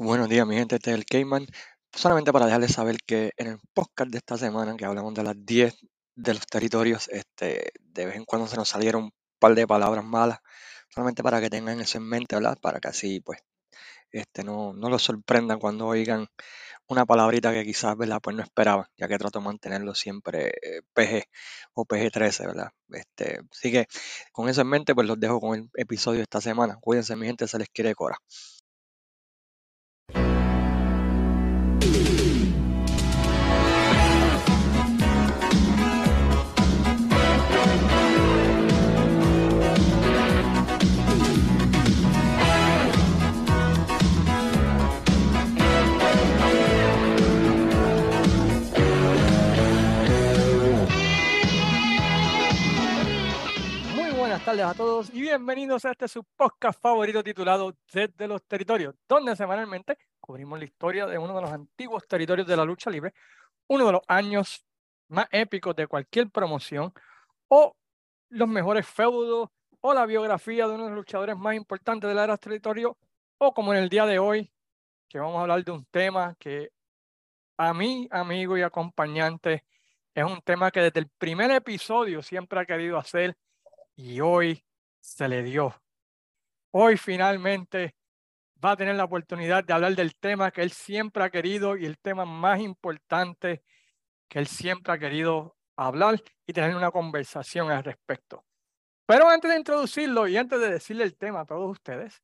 Buenos días, mi gente, este es el Cayman. Solamente para dejarles saber que en el podcast de esta semana, que hablamos de las 10 de los territorios, este, de vez en cuando se nos salieron un par de palabras malas, solamente para que tengan eso en mente, ¿verdad? Para que así, pues, este, no, no los sorprendan cuando oigan una palabrita que quizás, ¿verdad? Pues no esperaban, ya que trato de mantenerlo siempre eh, PG o PG13, ¿verdad? Este, así que con eso en mente, pues los dejo con el episodio de esta semana. Cuídense, mi gente, se les quiere cora. Tardes a todos y bienvenidos a este su podcast favorito titulado Desde los Territorios, donde semanalmente cubrimos la historia de uno de los antiguos territorios de la lucha libre, uno de los años más épicos de cualquier promoción, o los mejores feudos, o la biografía de uno de los luchadores más importantes de la era territorio, o como en el día de hoy, que vamos a hablar de un tema que a mí, amigo y acompañante, es un tema que desde el primer episodio siempre ha querido hacer y hoy se le dio. Hoy finalmente va a tener la oportunidad de hablar del tema que él siempre ha querido y el tema más importante que él siempre ha querido hablar y tener una conversación al respecto. Pero antes de introducirlo y antes de decirle el tema a todos ustedes,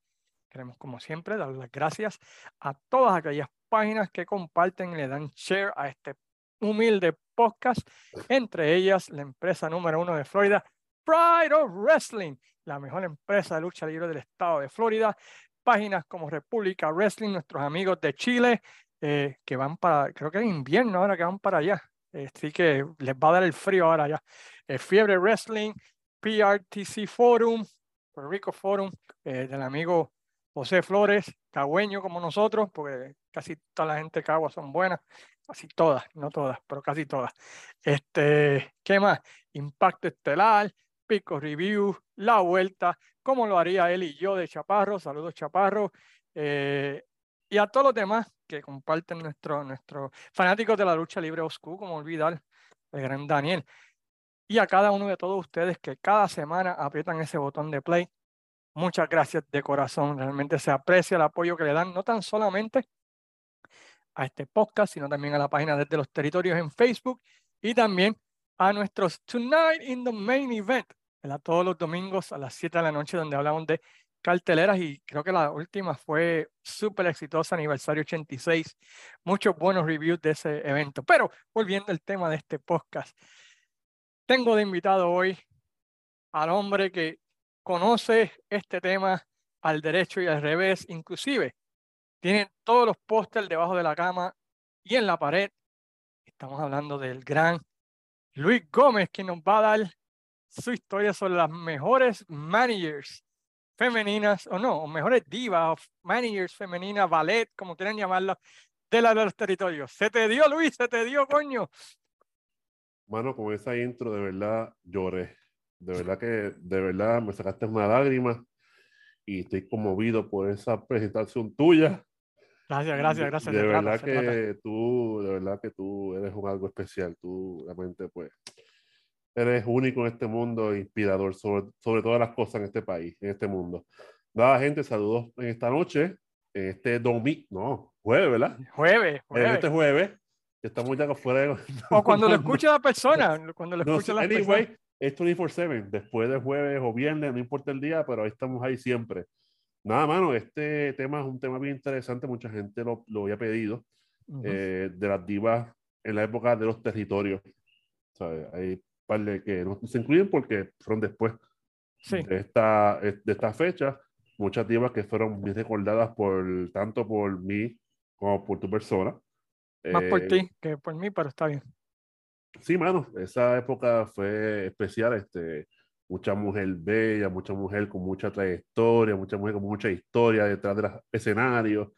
queremos como siempre dar las gracias a todas aquellas páginas que comparten y le dan share a este humilde podcast, entre ellas la empresa número uno de Florida, Pride of Wrestling, la mejor empresa de lucha libre del estado de Florida. Páginas como República Wrestling, nuestros amigos de Chile, eh, que van para, creo que es invierno ahora que van para allá. así que les va a dar el frío ahora ya. Eh, Fiebre Wrestling, PRTC Forum, Puerto Rico Forum, eh, del amigo José Flores, cagüeño como nosotros, porque casi toda la gente de Cagua son buenas, casi todas, no todas, pero casi todas. Este, ¿qué más? Impacto Estelar, Pico Review, La Vuelta, como lo haría él y yo de Chaparro, saludos Chaparro, eh, y a todos los demás que comparten nuestro, nuestro fanáticos de la lucha libre Oscu, como olvidar el gran Daniel, y a cada uno de todos ustedes que cada semana aprietan ese botón de play. Muchas gracias de corazón, realmente se aprecia el apoyo que le dan, no tan solamente a este podcast, sino también a la página desde los territorios en Facebook y también a nuestros Tonight in the Main Event, ¿verdad? todos los domingos a las 7 de la noche, donde hablamos de carteleras y creo que la última fue súper exitosa, aniversario 86, muchos buenos reviews de ese evento. Pero volviendo al tema de este podcast, tengo de invitado hoy al hombre que conoce este tema al derecho y al revés, inclusive tiene todos los pósters debajo de la cama y en la pared. Estamos hablando del gran Luis Gómez, que nos va a dar su historia sobre las mejores managers femeninas, o no, o mejores divas, managers femeninas, ballet, como quieran llamarlas, de, la, de los territorios. Se te dio, Luis, se te dio, coño. Mano, con esa intro, de verdad lloré. De verdad que, de verdad, me sacaste una lágrima y estoy conmovido por esa presentación tuya. Gracias, gracias, gracias. De verdad que tú, de verdad que tú eres un algo especial. Tú realmente, pues, eres único en este mundo, inspirador sobre, sobre todas las cosas en este país, en este mundo. Nada, gente, saludos en esta noche, en este domingo, no, jueves, ¿verdad? Jueves, jueves. En este jueves, que estamos ya afuera de... O cuando lo escuche la persona, cuando lo No, escuche la anyway, persona. es 24-7, después de jueves o viernes, no importa el día, pero ahí estamos ahí siempre. Nada, mano, este tema es un tema bien interesante, mucha gente lo, lo había pedido, Ujú. eh, de las divas en la época de los territorios. ¿sabes? Hay par de que no se incluyen porque fueron después Sí, de, esta, de esta fecha, muchas divas que fueron bien recordadas por, tanto por mí como por tu persona. más por Eh, ti que por mí, pero está bien. Sí, mano, esa época fue especial, este, mucha mujer bella, mucha mujer con mucha trayectoria, mucha mujer con mucha historia detrás de los escenarios.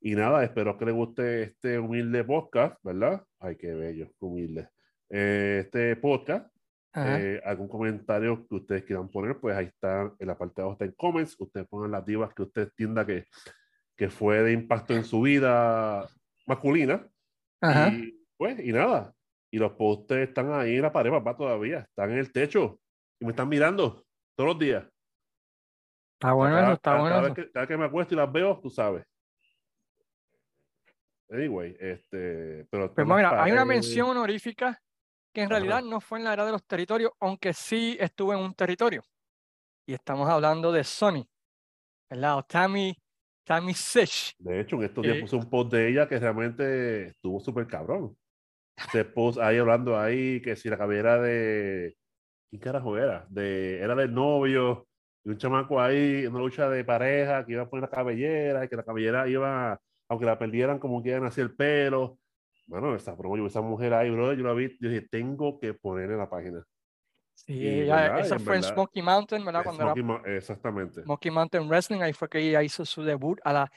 Y nada, espero que les guste este humilde podcast, ¿verdad? Ay, qué bello, humilde. Eh, este podcast, eh, algún comentario que ustedes quieran poner, pues ahí está en la parte de abajo está en comments. Ustedes pongan las divas que usted entienda que, que fue de impacto en su vida masculina. Ajá. Y pues, y nada. Y los postes están ahí en la pared, papá, todavía. Están en el techo. Y me están mirando todos los días. Está bueno cada, eso, está cada- bueno cada eso. vez que, cada que me acuesto y las veo, tú sabes. Anyway, este. Pero Pues están las mira, hay una paredes. mención honorífica que en Ajá. realidad no fue en la era de los territorios, aunque sí estuvo en un territorio. Y estamos hablando de Sony, ¿verdad? O Tammy, Tammy Sish. De hecho, en estos días Eh, puse un post de ella que realmente estuvo súper cabrón. Se post ahí hablando ahí que si la cabellera de. ¿Quién carajo era? De, era del novio y un chamaco ahí en una lucha de pareja que iba a poner la cabellera y que la cabellera iba, aunque la perdieran, como que iban así el pelo. Bueno, esa promo, esa mujer ahí, bro, yo la vi, yo dije, tengo que poner en la página. Sí, Y ella- esa fue en Smoky Mountain, ¿verdad? Cuando Smoky Mo- Exactamente. Smoky Mountain Wrestling, ahí fue que ella hizo su debut a la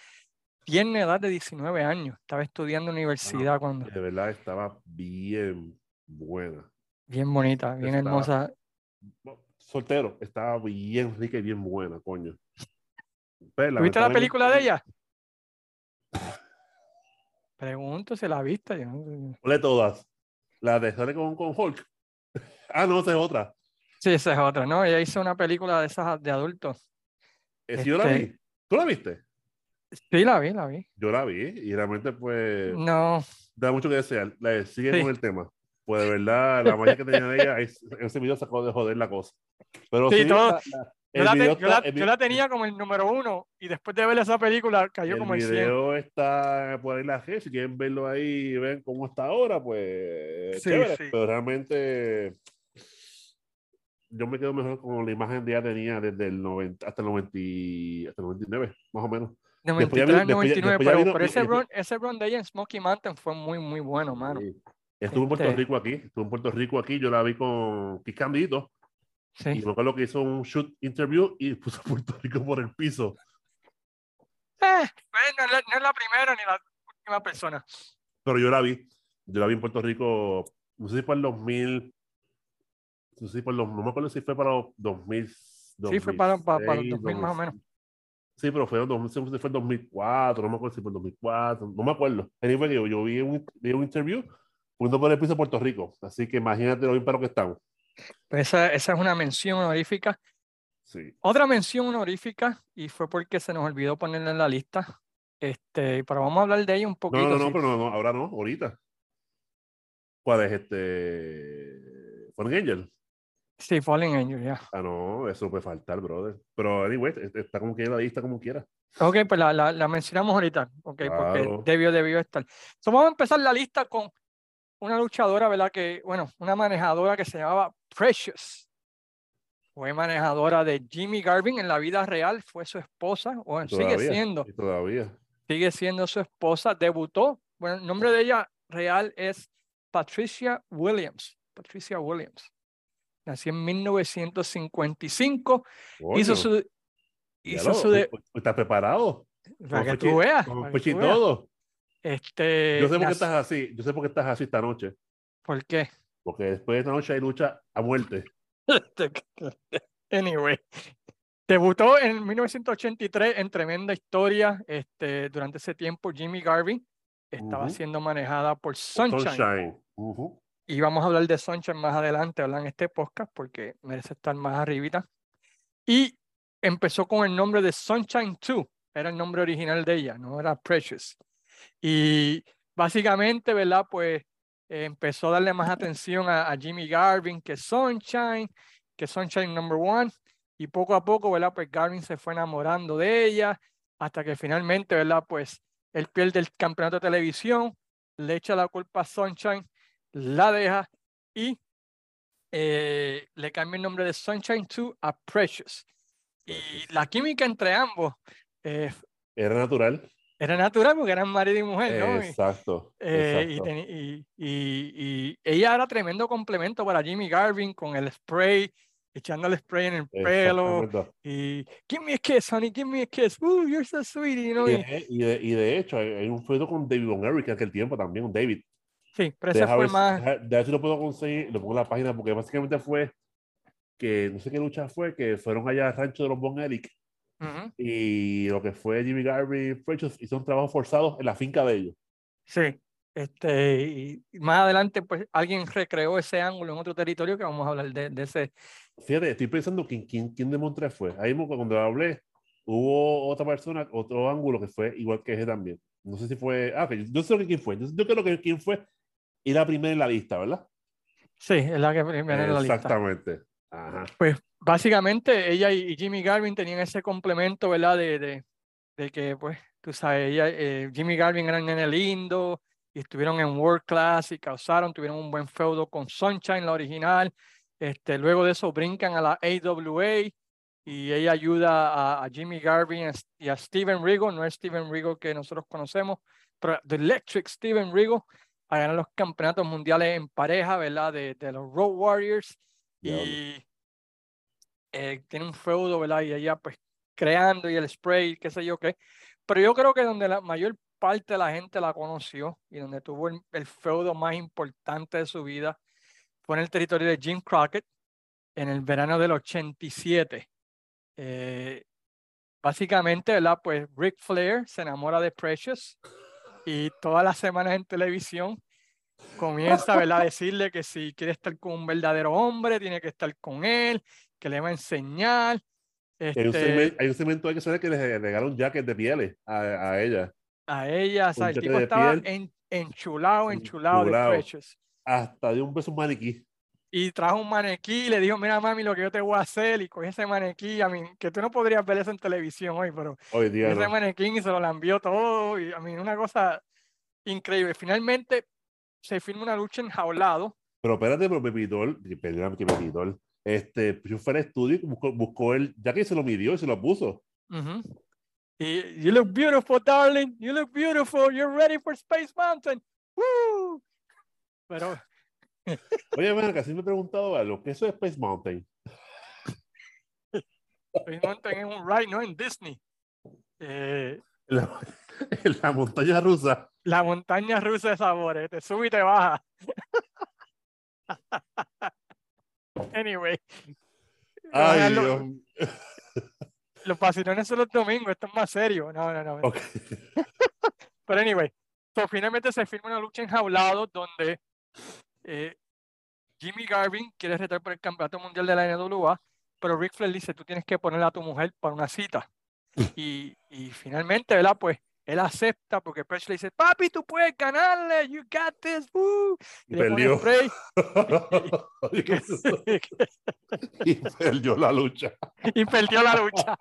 tierna edad de 19 años. Estaba estudiando universidad cuando. De verdad estaba bien buena. Bien bonita, bien Estaba- hermosa. Soltero, estaba bien rica y bien buena, coño. Pues, ¿Tuviste la película de ella? Pregunto si la viste. Yo no sé. ¿Cuál de todas? La de sale con, con Hulk. Ah, no, esa es otra. Sí, esa es otra, ¿no? Ella hizo una película de esas de adultos. Eh, sí, yo la Este- vi. ¿Tú la viste? Sí, la vi, la vi. Yo la vi y realmente pues No, da mucho que desear. La, sigue Sí. con el tema. Pues de verdad, la magia que tenía de ella, es- ese video sacó de joder la cosa. Pero Sí, sí, todo- yo el la, yo la- el yo la tenía como el número uno y después de ver esa película cayó el como el 100. video está por ahí la red. Si quieren verlo ahí y ven cómo está ahora, pues Sí, chévere. sí. Pero realmente yo me quedo mejor con la imagen que ella tenía desde el 90 hasta el 90, y- hasta el 99, más o menos. Después ya 93 vino- al después ya- 99, después ya pero, vino- pero ese, run, ese run de ella en Smoky Mountain fue muy, muy bueno, mano. Sí. Estuvo en Puerto Este- Rico aquí, estuvo en Puerto Rico aquí, yo la vi con Kis Candito Sí. y me acuerdo que hizo un shoot interview y puso Puerto Rico por el piso. Eh, pues, no, es la, no es la primera ni la última persona. Pero yo la vi, yo la vi en Puerto Rico, no sé si fue el 2000, no sé si fue los, no me acuerdo si fue para los 2000. Sí, fue para, para, para los 2006, 2000 más o menos. Sí, pero fue, en 2000, no sé si fue el 2004, no me acuerdo si fue el 2004, no me acuerdo. Anyway, yo, yo vi, un, vi un interview poniendo por el piso Puerto Rico, así que imagínate lo bien para lo que estamos. Pues esa, esa es una mención honorífica. Sí. Otra mención honorífica, y fue porque se nos olvidó ponerla en la lista, este, pero vamos a hablar de ella un No, poquito. no, no, sí. pero no, no, ahora no, ahorita. ¿Cuál es este? Fallen Angel. Sí, Fallen Angel, ya. Ah, no, eso puede faltar, brother. Pero, anyway, est- está como quiera la lista, como quiera. Ok, pues la, la, la mencionamos ahorita, ok, porque Claro. debió, debió estar. So, vamos a empezar la lista con una luchadora, ¿verdad? Que, bueno, una manejadora que se llamaba Precious. Fue manejadora de Jimmy Garvin en la vida real, fue su esposa, bueno, sigue siendo, Todavía. sigue siendo su esposa, debutó, bueno, el nombre de ella real es Patricia Williams, Patricia Williams. Nació en 1955, hizo su, hizo su, de, ¿tú- tú ¿Estás preparado? para que tú veas, Con todo. Este, Yo sé por qué estás así. Yo sé por qué estás así esta noche. ¿Por qué? Porque después de esta noche hay lucha a muerte. anyway, debutó en 1983 en tremenda historia. Este, durante ese tiempo, Jimmy Garvin estaba Ujú. siendo manejada por Sunshine. Sunshine. Ujú. Y vamos a hablar de Sunshine más adelante. En este podcast, porque merece estar más arribita. Y empezó con el nombre de Sunshine 2, era el nombre original de ella, no era Precious. Y básicamente, ¿verdad? Pues eh, empezó a darle más atención a, a Jimmy Garvin que Sunshine, que Sunshine number one. Y poco a poco, ¿verdad? Pues Garvin se fue enamorando de ella, hasta que finalmente, ¿verdad? Pues él pierde el campeonato de televisión, le echa la culpa a Sunshine la deja y eh, le cambia el nombre de Sunshine 2 a Precious. Y la química entre ambos eh, Era natural. Era natural porque eran marido y mujer, ¿no? Exacto. eh, y, exacto. teni- y- y- y ella era tremendo complemento para Jimmy Garvin con el spray, echándole spray en el pelo. Y give me a kiss, honey, give me a kiss. Ooh, you're so sweet, you know. Y de, y de- de hecho, hay, un feudo con David Von Erich en aquel tiempo también, con David. sí, pero Deja fue ver, más. ver si lo puedo conseguir, lo pongo en la página, porque básicamente fue que, no sé qué lucha fue, que fueron allá al rancho de los Von Ujú. y lo que fue Jimmy Garvin, Precious, hicieron trabajos forzados en la finca de ellos. Sí, este, y más adelante, pues alguien recreó ese ángulo en otro territorio que vamos a hablar de, de ese. Fíjate, estoy pensando quién, quién, quién de Monterrey fue. Ahí mismo cuando hablé, hubo otra persona, otro ángulo que fue igual que ese también. No sé si fue. Ah, ok, yo sé quién fue. Yo, yo creo que quién fue la primera en la lista, ¿verdad? Sí, es la que viene en la lista. Exactamente. Ajá. Pues básicamente ella y, Jimmy Garvin tenían ese complemento, ¿verdad? De, de, de que, pues, tú sabes, ella, eh, Jimmy Garvin era un nene lindo y estuvieron en World Class y causaron, tuvieron un buen feudo con Sunshine, la original. Este, luego de eso brincan a la AWA y ella ayuda a, a Jimmy Garvin y a- Steven Rigo, no es Steven Rigo que nosotros conocemos, pero The Electric Steven Rigo, a ganar los campeonatos mundiales en pareja, ¿verdad? De, de los Road Warriors. Y eh, tiene un feudo, ¿verdad? Y ella pues creando y el spray, qué sé yo qué. Pero yo creo que donde la mayor parte de la gente la conoció y donde tuvo el, feudo más importante de su vida fue en el territorio de Jim Crockett en el verano del 87. Eh, básicamente, ¿verdad? Pues Ric Flair se enamora de Precious y todas las semanas en televisión comienza ¿verdad? a decirle que si quiere estar con un verdadero hombre, tiene que estar con él, que le va a enseñar. Hay un, Este, segmento, hay un segmento ahí que sale que le regalan jacket de pieles a, a ella. a ella, o sea, el tipo de estaba en, enchulado, enchulado de Enchulado. Precious. Hasta de un beso un maniquí. Y trajo un maniquí y le dijo, mira mami, lo que yo te voy a hacer. Y cogió ese maniquí, a mí, que tú no podrías ver eso en televisión hoy, pero Hoy día ese no. maniquí y se lo envió todo. Y a mí, una cosa increíble. Finalmente se firma una lucha enjaulado. Pero espérate, pero Pepitol, perdóname que Pepitol, este, yo fue al estudio buscó, buscó él, ya que se lo midió y se lo puso. Ujú. Y you look beautiful, darling. You look beautiful. You're ready for Space Mountain. Woo! Pero Oye, acá, sí me he preguntado algo, ¿qué es eso de Space Mountain? Space Mountain es un ride, ¿no? En Disney. Eh, La, la montaña rusa. la montaña rusa de sabores. Te sube y te baja. anyway. Ay, Dios. Los vacilones son los domingos. Esto es más serio. No, no, no. Ok. Pero anyway, so, finalmente se firma una lucha enjaulado donde eh, Jimmy Garvin quiere retar por el campeonato mundial de la NWA, pero Ric Flair dice, tú tienes que ponerle a tu mujer para una cita. Y, y finalmente, ¿verdad? Pues él acepta porque Press le dice, papi, tú puedes ganarle, you got this, woo. Y perdió. y perdió la lucha. y perdió la lucha.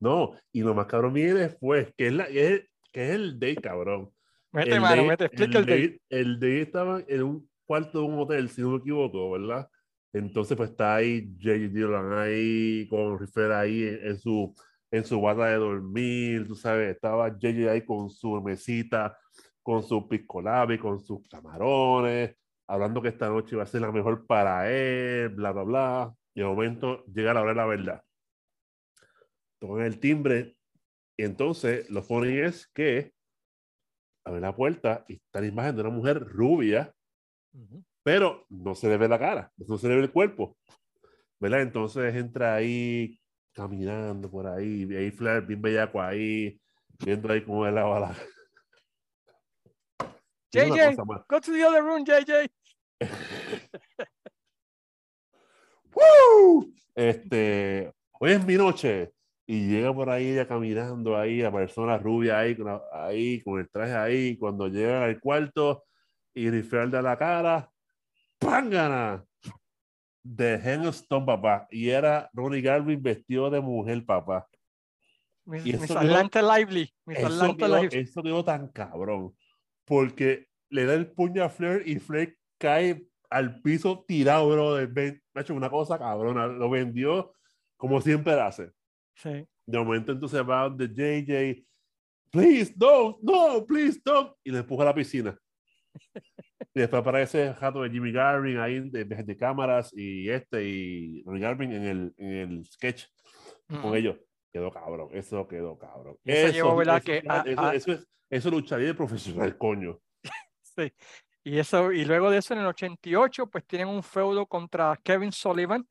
No, y lo más cabrón viene después, que es, la, es, que es el day, cabrón. Mete el mano, day- mete, explica el date. day- El day estaba en un cuarto de un hotel, si no me equivoco, ¿verdad? Entonces, pues está ahí J.J. Dillon ahí, con Riffer ahí en, en su en su bata de dormir, tú sabes, estaba J.J. ahí con su mesita, con su piscolabi, con sus camarones, hablando que esta noche iba a ser la mejor para él, bla, bla, bla. Y de momento llega la hora de la verdad. Tocan el timbre y entonces lo funny es que abre la puerta y está la imagen de una mujer rubia, pero no se le ve la cara, no se le ve el cuerpo. ¿Verdad? Entonces entra ahí caminando por ahí, y ahí Flair bien bellaco ahí, viendo ahí cómo lava la... Es una JJ, go to the other room, JJ. ¡Woo! Este, hoy es mi noche. Y llega por ahí ella caminando ahí, a persona rubia ahí, con, la- ahí, con el traje ahí. Cuando llega al cuarto y Riffer da la cara, ¡pángana! De Henstone, papá. Y era Ronnie Garvin vestido de mujer, papá. Miss, Y eso quedó- Lively. Miss Eso quedó, Lively. eso quedó tan cabrón. Porque le da el puño a Flair y Flair cae al piso tirado, bro. De, ha hecho una cosa cabrona. Lo vendió como siempre hace. Sí. De momento entonces va de JJ. Please, no, no, please, don't. Y le empuja a la piscina. Y después aparece el jato de Jimmy Garvin ahí de, de cámaras y este y Garvin en el, en el sketch con Ujú. ellos. Quedó cabrón, eso quedó cabrón. Y eso llevó, ¿verdad? eso, que eso, a- eso, a- eso es, eso lucharía de profesional, coño. Sí. Y eso, y luego de eso en el 88, pues tienen un feudo contra Kevin Sullivan,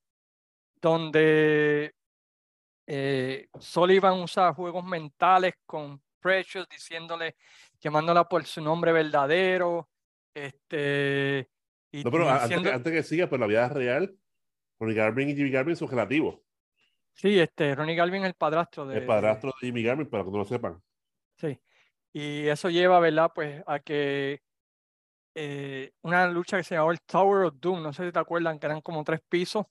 donde Eh, Sullivan usa juegos mentales con Precious, diciéndole, llamándola por su nombre verdadero. Este, y No, pero antes, que, antes que siga, pero la vida real, Ronnie Garvin y Jimmy Garvin son relativos. sí, este, Ronnie Galvin, el padrastro de, El padrastro de Jimmy Garvin, para que no lo sepan. Sí. Y eso lleva, ¿verdad? Pues a que eh, una lucha que se llamaba el Tower of Doom, no sé si te acuerdan, que eran como tres pisos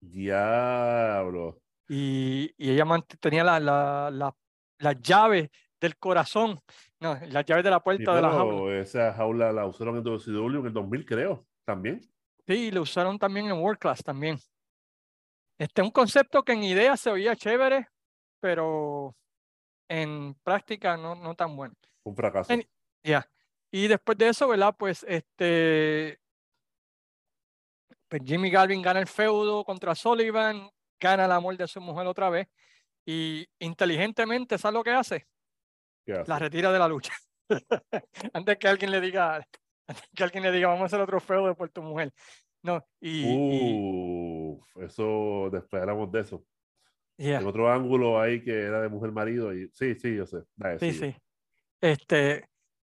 Diablo. y, y ella tenía la, la, la, las llaves del corazón, no, las llaves de la Sí, puerta de la jaula. esa jaula la usaron en WCW en el 2000, creo, también. Sí, lo usaron también en World Class también. Este un concepto que en idea se oía chévere, pero en práctica no, no tan bueno. Un fracaso. Ya. Y después de eso, ¿verdad? Pues este. Pues Jimmy Galvin gana el feudo contra Sullivan, gana el amor de su mujer otra vez. Y inteligentemente, ¿sabes lo que hace? La retira de la lucha. antes que alguien le diga, antes que alguien le diga, vamos a hacer otro feudo por tu mujer. No, y, eso, después hablamos de eso. En otro ángulo ahí que era de mujer marido. Y, sí, sí, yo sé. Dale, sí, sigue. sí. Este,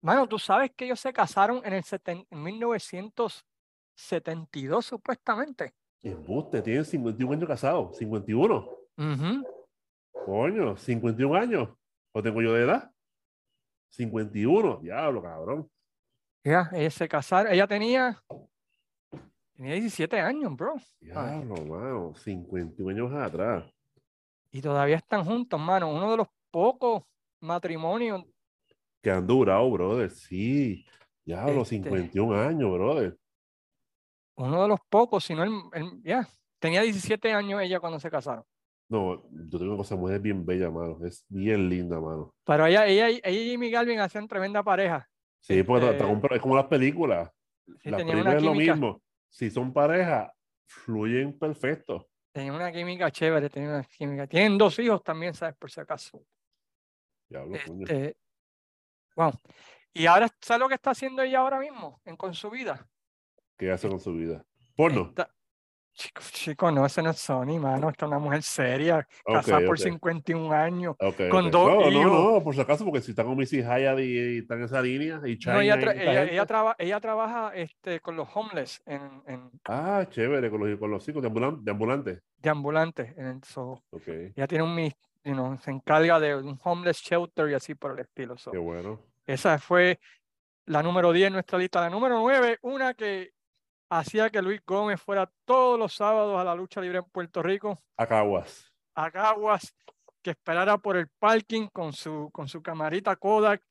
mano, tú sabes que ellos se casaron en el seten- en 1972, supuestamente. Embuste, tienen 51 años casados. 51. Ujú. Coño, 51 años. ¿O tengo yo de edad? 51. Diablo, cabrón. Ya, se casaron. Ella tenía, tenía 17 años, bro. Diablo, mano. 51 años atrás. Y todavía están juntos, mano. Uno de los pocos matrimonios. Que han durado, brother. Sí. Diablo, Este. 51 años, brother. Uno de los pocos, si no el, el- ya. Tenía 17 años ella cuando se casaron. No, yo tengo una cosa, mujer bien bella, mano. Es bien linda, mano. Pero ella, ella, y- ella y Jimmy Galvin hacían tremenda pareja. Sí, porque Este, es como las películas. Sí, las películas es lo mismo. Si son pareja, fluyen perfecto. tenían una química chévere, tenían una química. Tienen dos hijos también, ¿sabes? Por si acaso. Diablo, coño. Este, wow. Y ahora, ¿sabes lo que está haciendo ella ahora mismo en, con su vida? ¿Qué hace con su vida? Porno. Está- Chico, chico, no, ese no es Sony, mano. Esta es una mujer seria, casada por ok. 51 años. Ok, con dos no, no, hijos. no, por si acaso, porque si está con Missy Hyatt y, y está en esa línea, y China No, ella, y tra- esta ella, ella, traba- ella trabaja este, con los homeless en, en, Ah, chévere, con los, con los hijos de, ambulan- de ambulantes. de ambulantes. En el, so, ella tiene un, you know, se encarga de un homeless shelter y así por el estilo. so. qué bueno. Esa fue la número 10 en nuestra lista. La número 9, una que hacía que Luis Gómez fuera todos los sábados a la lucha libre en Puerto Rico, Acaguas. a Caguas, que esperara por el parking con su, con su camarita Kodak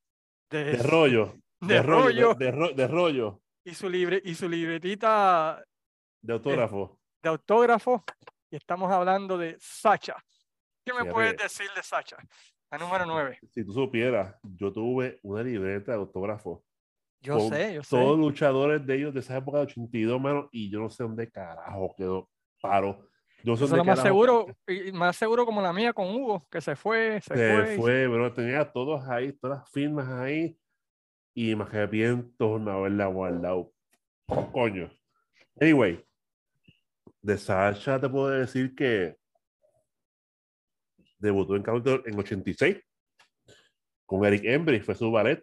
de, De rollo. de rollo De, de ro- de rollo. y, su libre, y su libretita De autógrafo. de autógrafo. Y estamos hablando de Sacha. ¿Qué me puedes decir de Sacha? La número 9. Si tú supieras, yo tuve una libreta de autógrafo. Yo con sé, yo sé. Todos luchadores de ellos de esa época de 82, mano, y yo no sé dónde carajo quedó paro. Yo no sé dónde más seguro, y más seguro como la mía con Hugo, que se fue, se, Se fue. y fue, bro. Tenía todos ahí, todas las firmas ahí. Y me arrepiento no haberla guardado. Coño. Anyway, de Sasha te puedo decir que debutó en Counter en 86 con Eric Embry, fue su ballet.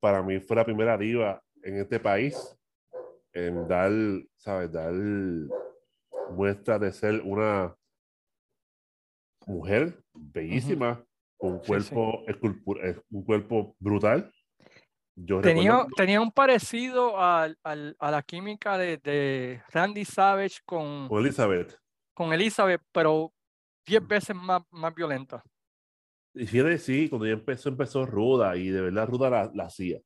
Para mí fue la primera diva en este país en dar, ¿sabes? Dar muestra de ser una mujer bellísima, con un Sí, sí. cuerpo, esculpu- eh, un cuerpo brutal. Yo Tenía, recuerdo- tenía un parecido al, al- a la química de, de Randy Savage con, con Elizabeth. con Elizabeth, pero 10 veces más, más violenta. Y fíjate, sí, cuando ella empezó, empezó ruda y de verdad ruda la, la hacía.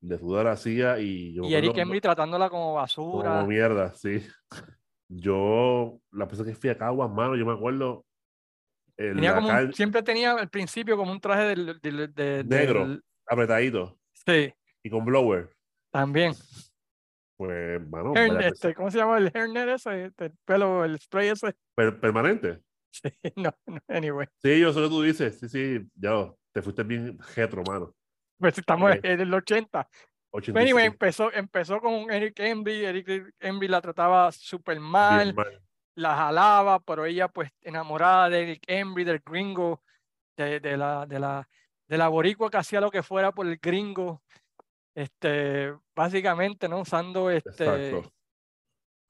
De ruda la hacía y yo Y Eric Embry tratándola como Como basura. mierda, sí. Yo, la persona que fui a Caguas, mano, yo me acuerdo. en Tenía como un- siempre tenía al principio como un traje del, del- de- Negro. del- apretadito sí, y con blower. también. Pues, mano, este. ¿Cómo se llama el hairnet ese? Este, el pelo, el spray ese. Per- permanente. Sí, no, no, anyway. Sí, yo sé lo que tú dices. Sí, sí, ya, te fuiste bien retro, mano. Pues estamos Ok. en el 80. Pero 86, anyway, empezó, empezó con Eric Embry. Eric Embry la trataba súper mal. mal. la jalaba, pero ella pues enamorada de Eric Embry, del gringo, de, de la, de la, de la boricua que hacía lo que fuera por el gringo, este, básicamente, ¿no? Usando este, Exacto.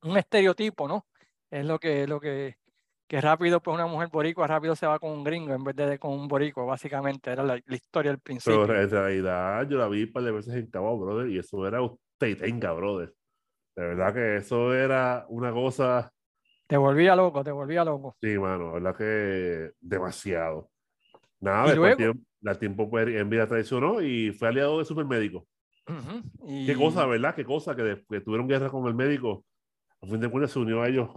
un estereotipo, ¿no? Es lo que, lo que, que rápido, pues una mujer boricua rápido se va con un gringo en vez de con un boricua, básicamente, era la, la historia del principio. Pero en realidad yo la vi un par de veces en Cabo, brother, y eso era usted y tenga, brother. De verdad que eso era una cosa, Te volvía loco, te volvía loco. sí, mano, de verdad que demasiado. Nada, después luego- tiempo, la tiempo pues, en vida traicionó y fue aliado de Supermédico. Ujú, Qué cosa, ¿verdad? Qué cosa que, de- que tuvieron guerra con el médico. A fin de cuentas se unió a ellos,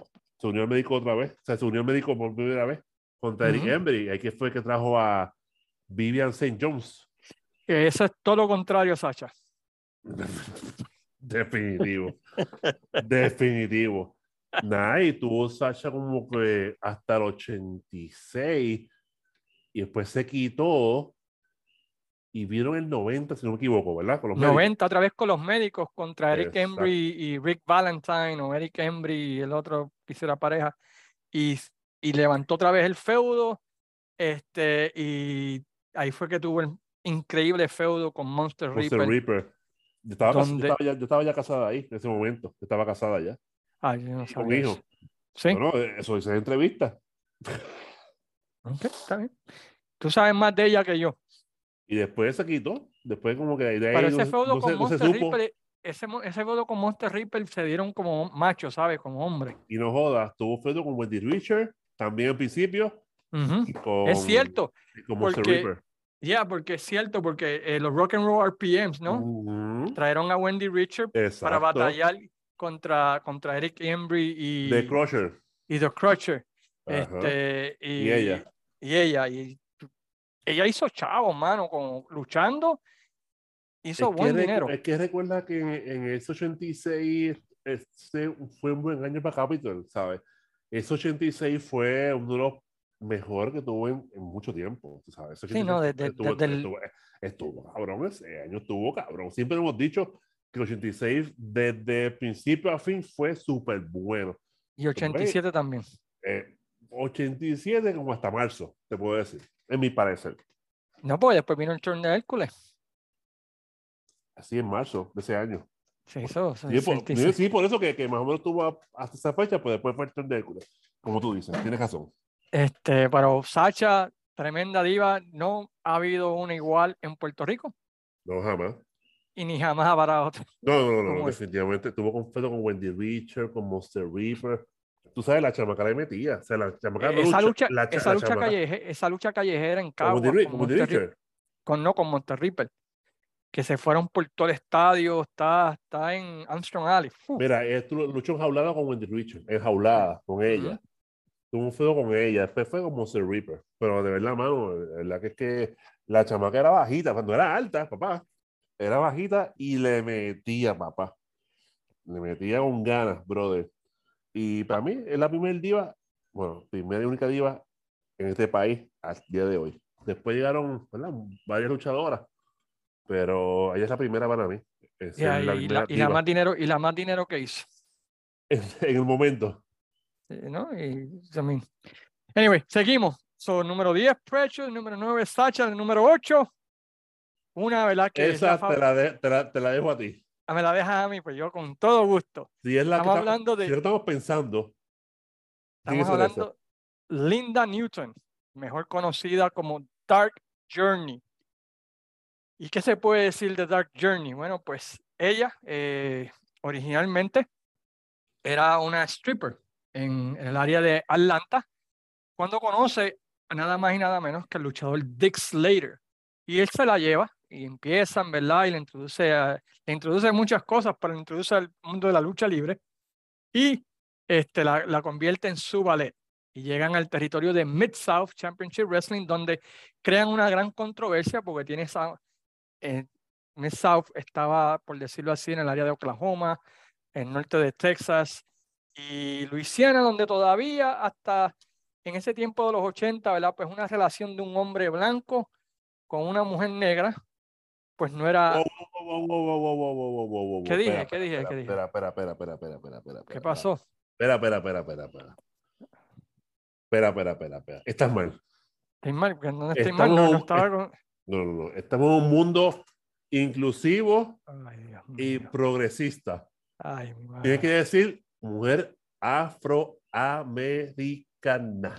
se unió al médico otra vez, o sea, se unió al médico por primera vez contra Eric Ujú. Embry. Ahí que fue que trajo a Vivian St. Jones. Eso es todo lo contrario, Sacha. Definitivo. Definitivo. Nada, y tuvo Sasha como que hasta el 86 y después se quitó y vieron el 90, si no me equivoco, ¿verdad? Con los médicos. 90 otra vez con los médicos contra Eric Exacto. Embry y Rick Valentine o Eric Embry y el otro que la pareja y, y levantó otra vez el feudo este y ahí fue que tuvo el increíble feudo con Monster, Monster Reaper. Reaper. Yo estaba, yo ya, yo estaba ya casada ahí en ese momento. Yo estaba casada ya. Ay, yo no con sabía hijo. Sí, Bueno, eso dice en entrevista. ok, está bien. Tú sabes más de ella que yo. Y después se quitó. Después como que de ahí Pero ese se- feudo no con se, no se Monster supo. Reaper, ese, ese feudo con Monster Reaper se dieron como machos, ¿sabes? Como hombres. Y no jodas, tuvo feudo con Wendy Richard también al principio. Con, Es cierto, con Monster porque- ya, porque es cierto, porque eh, los Rock and Roll RPMs, ¿no? Ujú, Trajeron a Wendy Richard para batallar contra, contra Eric Embry y, De Crusher. y The Crusher. Este, y, Y ella. Y ella. Y ella hizo chavos, mano, como luchando. Hizo es, que buen recu- dinero. es que recuerda que en, en ese 86 ese fue un buen año para Capitol, ¿sabes? Ese 86 fue uno de los mejores que tuvo en, en mucho tiempo, ¿sabes? Ese Sí, no, 86 desde- estuvo, desde el- estuvo, estuvo cabrón, ese año estuvo cabrón. Siempre hemos dicho que el 86 desde principio a fin fue súper bueno. Y 87 también. Eh, 87 como hasta marzo, te puedo decir, en mi parecer. No, porque después vino el turn de Hércules. Así en marzo de ese año. Sí, por, 66. sí, por eso que, que más o menos tuvo hasta esa fecha, pues después fue el turn de Hércules. Como tú dices, tienes razón. Este, pero Sacha, tremenda diva, no ha habido una igual en Puerto Rico No, jamás. y ni jamás habrá otra. No, no, no, definitivamente. Tuvo conflicto con Wendy Richard, con Monster Reaper. Tú sabes, la chamaca le metía. O sea, la chamaca Eh, esa lucha, la esa, la lucha calleje- esa lucha callejera en Ri- con no, con Monster Reaper, que se fueron por todo el estadio, está, está en Armstrong Alley. Mira, tu- luchó enjaulada con Wendy Richard, enjaulada con ella. Tuvo un feo con ella, después fue con Monster Reaper. Pero de verdad, mano, de verdad que es que la chamaca era bajita, cuando era alta, papá, era bajita y le metía, papá. Le metía con ganas, brother. Y para mí es la primera diva, bueno, primera y única diva en este país al día de hoy. Después llegaron ¿verdad? varias luchadoras, pero ella es la primera para mí. La y la, y la más dinero, y la más dinero que hizo. en el momento. ¿no? Y también. Anyway, seguimos. So, número 10, Precious, número 9, Sacha, el número 8. Una, ¿verdad? Que es la Esa te la, de- te, la, te la dejo a ti. Me la dejas a mí, pues yo con todo gusto. Si es la Estamos que hablando de- estamos pensando. Estamos hablando Linda Newton, mejor conocida como Dark Journey. ¿Y qué se puede decir de Dark Journey? Bueno, pues ella eh, originalmente era una stripper en, en el área de Atlanta, cuando conoce a nada más y nada menos que el luchador Dick Slater. Y él se la lleva y empiezan, ¿verdad? Y le introduce, a- le introduce muchas cosas, pero le introduce al mundo de la lucha libre y este, la, la convierte en su ballet. Y llegan al territorio de Mid-South Championship Wrestling, donde crean una gran controversia porque tiene esa. eh, Mid-South estaba, por decirlo así, en el área de Oklahoma, el norte de Texas y Luisiana, donde todavía hasta en ese tiempo de los 80, ¿verdad? Pues una relación de un hombre blanco con una mujer negra, pues no era. ¿Qué dije? ¿Qué dije? ¿Qué dije? Espera, espera, espera, espera, espera, espera, ¿Qué pasó? Espera, espera, espera, espera, espera. Espera, espera, espera, espera. Estás mal. Estoy mal, no no. No. Estamos en un mundo inclusivo y progresista. Ay, Tienes que decir mujer afroamericana.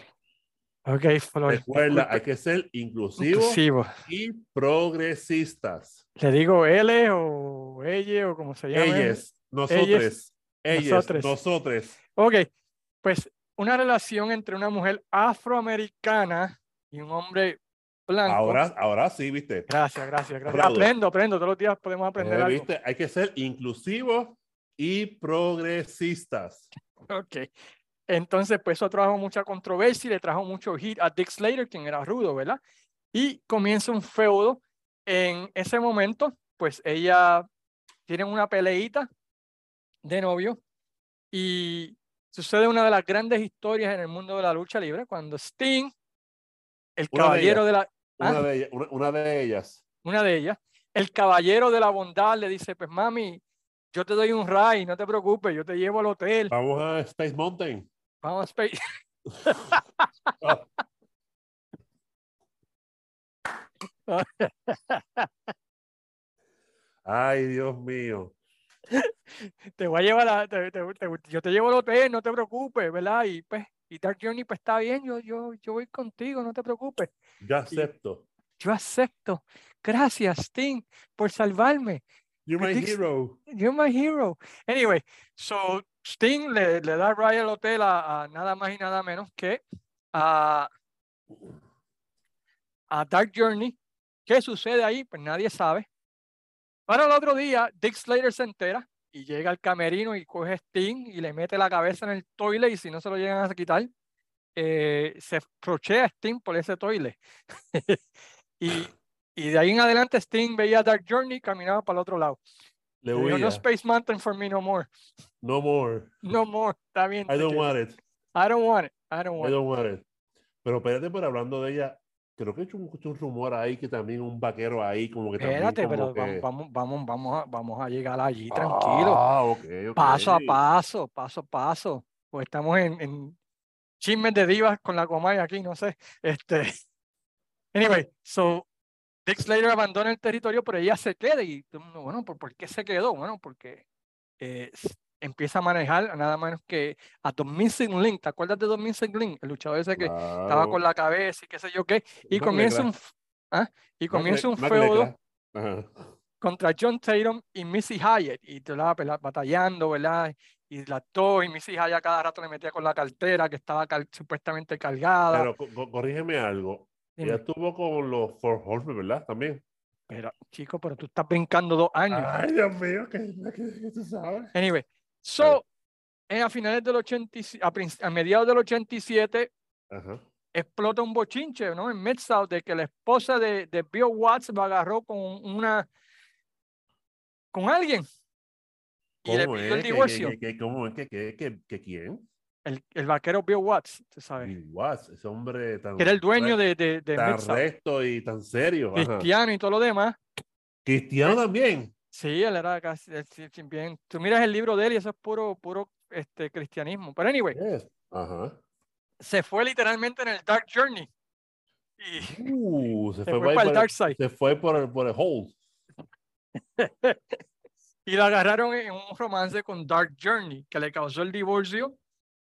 Ok, Flor. Recuerda, hay que ser inclusivo inclusivo. y progresistas. ¿Le digo L o ella o como se llama? Ellas, nosotros, ellas, nosotres. nosotros. Ok, pues una relación entre una mujer afroamericana y un hombre blanco. Ahora, ahora sí, viste. Gracias, gracias, gracias. Aplaudo. Aprendo, aprendo. Todos los días podemos aprender Eh, algo. ¿viste? Hay que ser inclusivos y progresistas. Ok. Entonces, pues eso trajo mucha controversia y le trajo mucho hit a Dick Slater, quien era rudo, ¿verdad? Y comienza un feudo. En ese momento, pues ella tiene una peleita de novio y sucede una de las grandes historias en el mundo de la lucha libre cuando Sting, el Una de caballero de la, Una, Ah. de, ellas, una, una de ellas. una de ellas, el caballero de la bondad le dice, pues mami, yo te doy un ride, no te preocupes, yo te llevo al hotel, Vamos a Space Mountain. Vamos a Space. Ay, Dios mío. te voy a llevar a, te- te- te- yo te llevo al hotel, no te preocupes, ¿verdad? Y pues, y Dark Journey, pues está bien, yo, yo, yo voy contigo, no te preocupes. Yo acepto. Yo acepto. Gracias, Sting, por salvarme. You're my Dix- hero. You're my hero. Anyway, so Sting le, le da ride al hotel a, a nada más y nada menos que a, a Dark Journey. ¿Qué sucede ahí? Pues nadie sabe. Para el otro día, Dick Slater se entera y llega al camerino y coge a Sting y le mete la cabeza en el toilet y si no se lo llegan a quitar, eh, se frochea a Sting por ese toilet. y, y de ahí en adelante Sting veía a Dark Journey y caminaba para el otro lado. Le no. Space Mountain for me no more. No more. No more. Está bien. I don't want it. I don't want it. I don't I want it. don't want it. Pero espérate, pero hablando de ella, creo que he hecho un, rumor ahí que también un vaquero ahí, como que también. Espérate, como pero que... vamos, vamos, vamos, vamos, a, vamos a llegar allí, tranquilo. Ah, ok, ok. paso a paso, paso a paso. Pues estamos en, en chismes de divas con la Comay aquí, no sé. Este. Anyway, so Dick Slater abandona el territorio, pero ella se queda y todo el mundo, bueno, ¿por, por qué se quedó? Bueno, porque eh, empieza a manejar a nada menos que a Don Missing Link. ¿Te acuerdas de Don Missing Link? El luchador ese que estaba con la cabeza y qué sé yo qué. Y Mac comienza Leclerc. un, ¿ah? y comienza un Mac feudo Leclerc. Ajá. contra John Tatum y Missy Hyatt y te la pela- batallando, ¿verdad? Y dos, y Missy Hyatt cada rato le metía con la cartera que estaba cal- supuestamente cargada. Pero co- co- corrígeme algo. Dime, Ella estuvo con los Four Horsemen, ¿verdad? También. pero, chico, pero tú estás brincando dos años. Ay, Dios mío, que, que, que tú sabes. Anyway, so, en a finales del 87, a, a mediados del 87, Ajá. explota un bochinche, ¿no? En Mid-South, de que la esposa de, de Bill Watts lo agarró con una, con alguien. Y le ¿Cómo pidió el divorcio. ¿Cómo es? ¿Qué, qué, qué, qué quién? El, el vaquero Bill Watts, tú sabes. Bill Watts, ese hombre tan, que era el dueño de, de, de tan recto y tan serio. ajá. cristiano y todo lo demás. Cristiano también. Sí, él era casi, bien. Tú miras el libro de él y eso es puro, puro este, cristianismo. Pero anyway, Yes. Ajá. se fue literalmente en el Dark Journey. Y Uh, se, se fue, fue por para el Dark Side. se fue por el, por el hole. Y lo agarraron en un romance con Dark Journey, que le causó el divorcio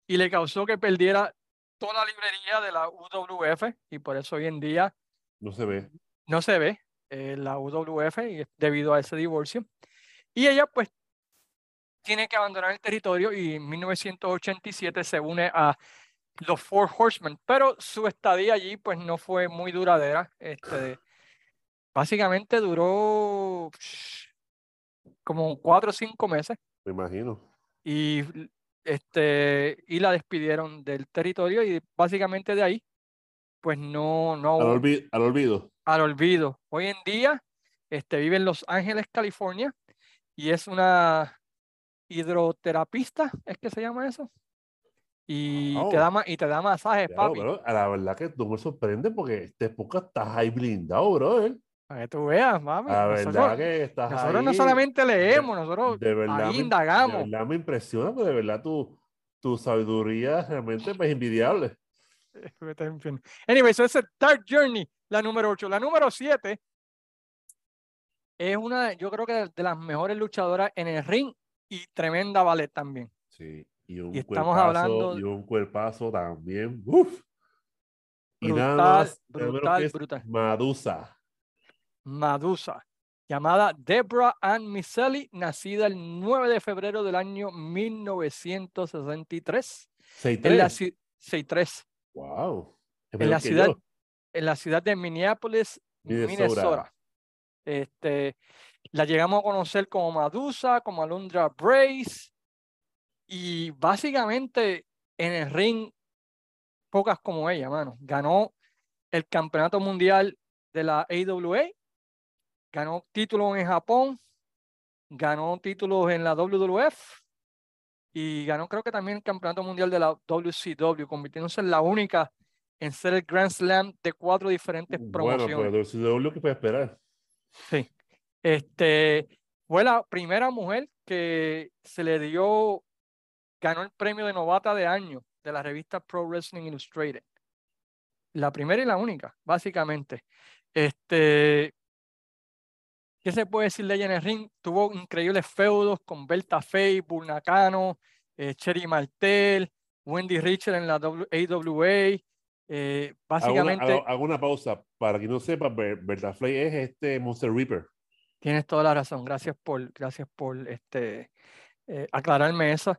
y le causó que perdiera toda la librería de la UWF. Y por eso hoy en día No se ve. no se ve eh, la UWF debido a ese divorcio. Y ella pues tiene que abandonar el territorio y en 1987 se une a los Four Horsemen, pero su estadía allí pues no fue muy duradera. Este, básicamente duró como cuatro o cinco meses Me imagino. y, este, y la despidieron del territorio y básicamente de ahí pues no, no Al, olvi- al olvido. al olvido. Hoy en día este, vive en Los Ángeles, California, y es una hidroterapista, ¿es que se llama eso? Y, te, Wow. da, y te da masajes, Claro, papi, pero a la verdad que tú me sorprende porque esta época estás ahí blindado, brother. Para que tú veas, mami. La Nosotros, verdad que estás nosotros no ahí. solamente leemos, nosotros de verdad, ahí me, de indagamos. verdad me impresiona, porque de verdad tu, tu sabiduría realmente es envidiable. Al infierno. Anyway, so esa es Dark Journey, la número 8. La número 7 es una, yo creo que de las mejores luchadoras en el ring y tremenda ballet también. Sí, y un Y estamos cuerpazo, hablando- y un cuerpazo también. Uf. Y nada Brutal, más, nada menos brutal, brutal. Madusa. Madusa, llamada Deborah Ann Miseli, nacida el 9 de febrero del año 1963 en la, 6'3". ci- 63, Wow. En la ciudad, yo. en la ciudad de Minneapolis, Minnesota. Minnesota. Este, la llegamos a conocer como Madusa, como Alundra Brace, y básicamente en el ring, pocas como ella, mano. Ganó el campeonato mundial de la AWA, ganó títulos en Japón, ganó títulos en la WWF y ganó creo que también el campeonato mundial de la WCW, convirtiéndose en la única en ser el Grand Slam de cuatro diferentes Bueno, promociones. pero si lo que puede esperar. Sí. Este, fue la primera mujer que se le dio, ganó el premio de novata de año de la revista Pro Wrestling Illustrated. La primera y la única, básicamente. Este, ¿qué se puede decir de ella en el ring? Tuvo increíbles feudos con Berta Fay, Bull Nakano, eh, Cherry Martel, Wendy Richard en la AWA. eh, Hago una, básicamente, hago- una pausa. Para quien no sepa, Ber- Berta Flay es este Monster Reaper. Tienes toda la razón. Gracias por, gracias por este, eh, aclararme eso.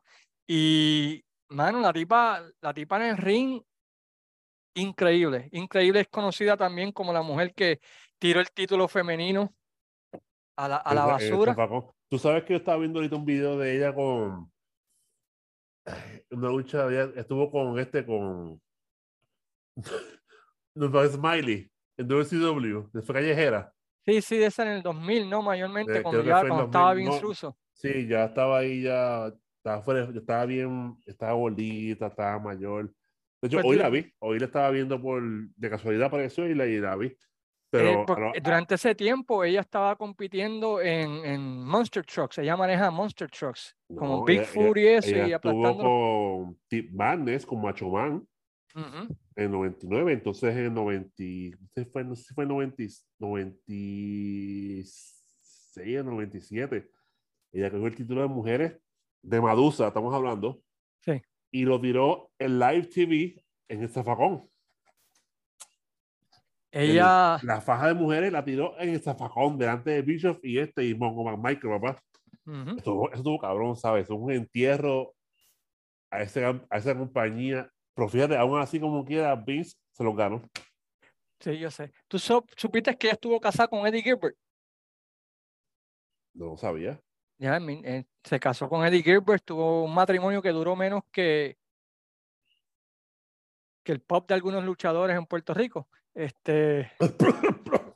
Y, mano, la tipa, la tipa en el ring, increíble. Increíble. Es conocida también como la mujer que tiró el título femenino a la, a la basura. Zafacón. Tú sabes que yo estaba viendo ahorita un video de ella con una lucha, ella estuvo con este, con Smiley en WCW, de callejera. Sí, sí, de esa en el 2000, ¿no? Mayormente Eh, cuando, ya, cuando estaba 2000, bien no, ruso. Sí, ya estaba ahí, ya estaba fuera, ya estaba bien, estaba gordita, estaba mayor. De hecho, Pues hoy dura- la vi, hoy la estaba viendo por, de casualidad apareció y la, y la vi. Eh, Pero lo- a- durante ese tiempo ella estaba compitiendo en, en Monster Trucks, ella maneja Monster Trucks, como no, Big ella- Food y ella- eso, ella y estuvo aplastándolo. con Tip Madness, con Macho Man, Ujú. en 99, entonces en 90, no sé, fue, no sé si fue en 90, 96 o 97, ella cogió el título de mujeres de Madusa, estamos hablando, Sí. y lo tiró en live TV en el zafacón. El- Ella, la faja de mujeres la tiró en el zafacón delante de Bishop y este y Mongo McMichael, papá. ujú. Eso, eso estuvo cabrón, ¿sabes? Un entierro a, ese, a esa compañía. Pero fíjate, aún así como quiera, Vince se lo ganó. Sí, yo sé. ¿Tú supiste que ella estuvo casada con Eddie Gilbert? No lo sabía. Ya, se casó con Eddie Gilbert, tuvo un matrimonio que duró menos que, que el pop de algunos luchadores en Puerto Rico. Este,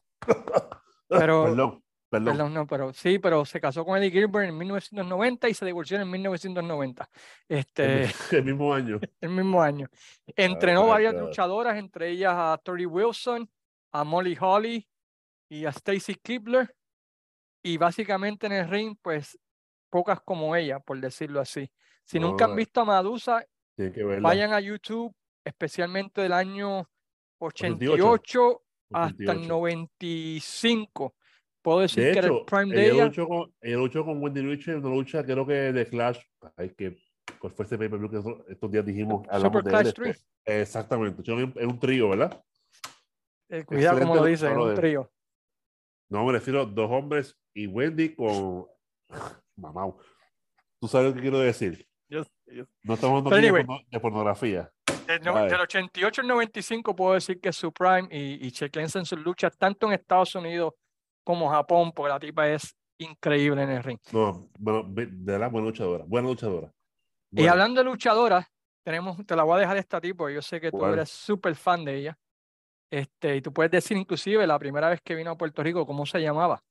Pero- perdón, perdón. perdón, no, pero sí, pero se casó con Eddie Gilbert en 1990 y se divorció en 1990. Este, El mismo año. el mismo año. Entrenó my varias luchadoras, entre ellas a Tori Wilson, a Molly Holly y a Stacy Kibler. Y básicamente en el ring, pues pocas como ella, por decirlo así. Si nunca han visto a Madusa, vayan a YouTube, especialmente del año 88, 88 hasta el 88. 95. Puedo decir De que era el hecho, prime de ella ella. luchó, con, ella luchó con Wendy Richard en una lucha, creo que de Clash. Ay, que ¿cuál fue ese pay-per-view que eso- estos días dijimos? Super de Clash él, 3. este, Exactamente. en un trío, ¿verdad? Eh, cuidado como lo dice, es un trío. No, me refiero a dos hombres y Wendy con. Mamá. ¿Tú sabes lo que quiero decir? Yo- yo- No estamos hablando anyway. de pornografía. Del, del 88 al 95 puedo decir que su prime y, y chequense en sus luchas tanto en Estados Unidos como Japón, porque la tipa es increíble en el ring. No, bueno, de verdad, buena luchadora. Buena luchadora. Y hablando de luchadoras, tenemos, te la voy a dejar esta tipo, yo sé que tú eres súper fan de ella. Este, y tú puedes decir inclusive la primera vez que vino a Puerto Rico, ¿cómo se llamaba?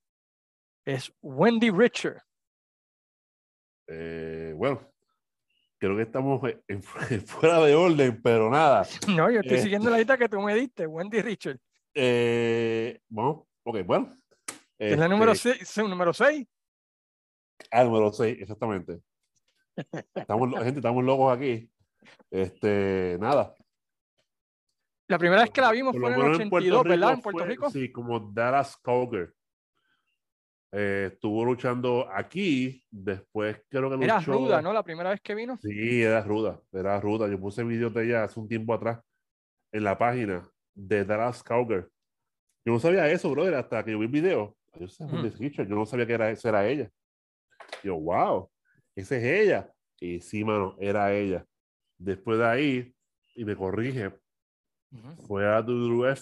Es Wendy Richard. Eh, bueno, creo que estamos en- en- fuera de orden, pero nada. No, yo estoy Eh. siguiendo la lista que tú me diste, Wendy Richard. Eh, bueno, ok, bueno. Es la número Este, 6, número 6. Ah, número 6, exactamente. Estamos, gente, estamos locos aquí. Este, nada. La primera vez que la vimos Por fue en el menos en Puerto 82, ¿verdad? En Rico Puerto fue- Rico. Sí, como Dallas Cougar. Eh, estuvo luchando aquí, después creo que luchó. Era ruda, ¿no? La primera vez que vino. Sí, era ruda, era ruda. Yo puse videos de ella hace un tiempo atrás en la página de Dallas Cougar. Yo no sabía eso, brother, hasta que yo vi el video. Yo, Richard, yo no sabía que era, esa era ella. Yo, wow, esa es ella. Y sí, mano, era ella. Después de ahí, y me corrige, Ujú, fue a WWF,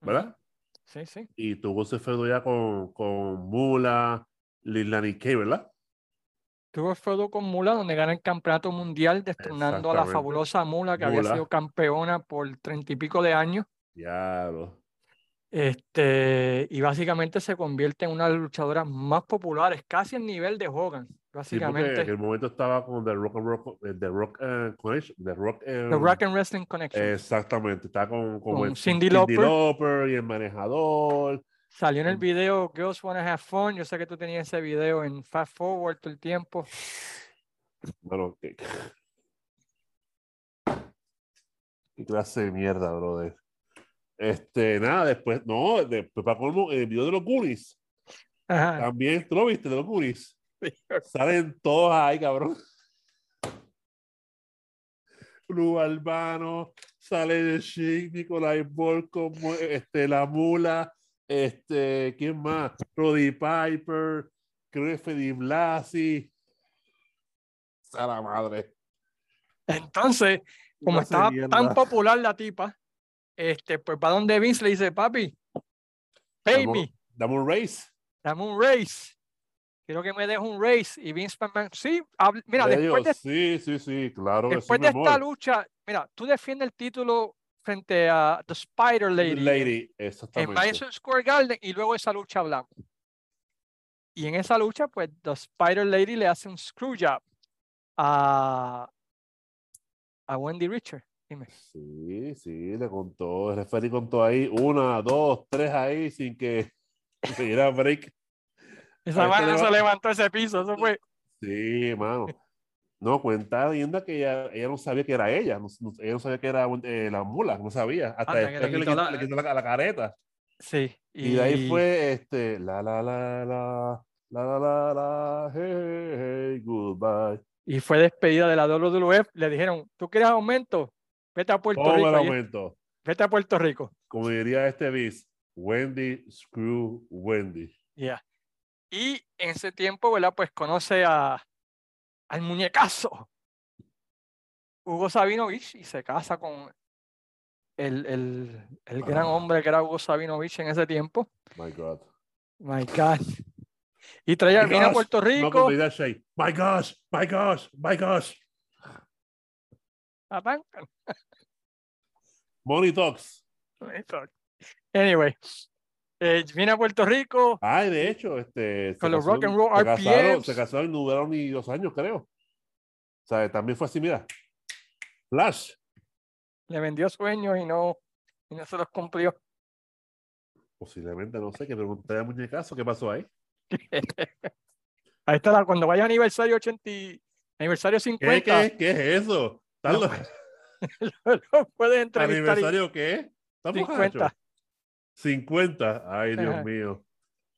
¿verdad? Sí, sí. Y tuvo ese feudo ya con, con Mula, Lilani Kay, ¿verdad? Tuvo el feudo con Mula, donde gana el campeonato mundial, destronando a la fabulosa Mula, que había sido campeona por treinta y pico de años. Diablo. Este, y básicamente se convierte en una de las luchadoras más populares, casi al nivel de Hogan. Sí, porque Básicamente, en el momento estaba con The Rock and Rock, eh, The Rock eh, Connection, The Rock, eh, The Rock and Wrestling Connection. Exactamente, está con, Con el Lauper. Lauper y el manejador. Salió en el Mm. video Girls Wanna Have Fun. Yo sé que tú tenías ese video en Fast Forward todo el tiempo. Bueno, qué, qué clase de mierda, brother. Este, nada, después, no, después para colmo, el video de los Goonies, Ajá. también, ¿tú lo viste de los Goonies? Salen todos ahí, cabrón. Blue Albano, sale de Chic, Nicolai Volko, este, La Mula, este, ¿quién más? Roddy Piper, creo que Blasi. A la madre. Entonces, como de estaba mierda. tan popular la tipa, este, pues va donde Vince le dice, papi, pay Dame- me, Dame un race. dame un race. Quiero que me dejes un race. Y Vince McMahon, sí, mira, después de, sí, sí, sí, claro después de esta lucha, mira, tú defiendes el título frente a The Spider Lady, Lady, en. Madison Square Garden y luego esa lucha hablamos. Y en esa lucha, pues, The Spider Lady le hace un screw job a, a Wendy Richard. Dime. Sí, sí, le contó, el referee contó ahí una, dos, tres ahí sin que se diera break. Esa barra se levantó ese piso, eso fue. Sí, hermano. No, cuenta leyenda que ella, ella, no sabía que era ella, ella no sabía que era eh, la mula, no sabía. Hasta que le quitó, la, la, careta. Sí. Y... de ahí fue este, la, la, la, la, la, la, la, hey, hey, goodbye. Y fue despedida de la WWF, le dijeron, ¿tú quieres aumento? Vete a Puerto Toma Rico. El aumento. Vete a Puerto Rico. Como diría este bis, Wendy, screw Wendy. Ya. Yeah. Y en ese tiempo, ¿verdad? Pues conoce a, al muñecazo Hugo Sabinovich y se casa con el, el, el gran Ah. hombre que era Hugo Sabinovich en ese tiempo. My God. My God. Y trae My viene a Puerto No Rico. diría Shay. My gosh, my gosh, my gosh. arrancan. Money talks. Anyway, eh, viene a Puerto Rico. Ay, de hecho, este. Con los rock and roll se casaron, se casaron y no duraron ni dos años, creo. O sea, también fue así, mira. Flash. Le vendió sueños y no, y no se los cumplió. Posiblemente, no sé, que pregunté a Muñecazo qué pasó ahí. Ahí está la, cuando vaya aniversario 80, y- aniversario ¿Qué, 50, qué, qué es eso? ¿Estás No, loco? lo puedes entrevistar. y- ¿Aniversario qué? ¿Estás 50. Borracho? 50. Ay, Dios mío.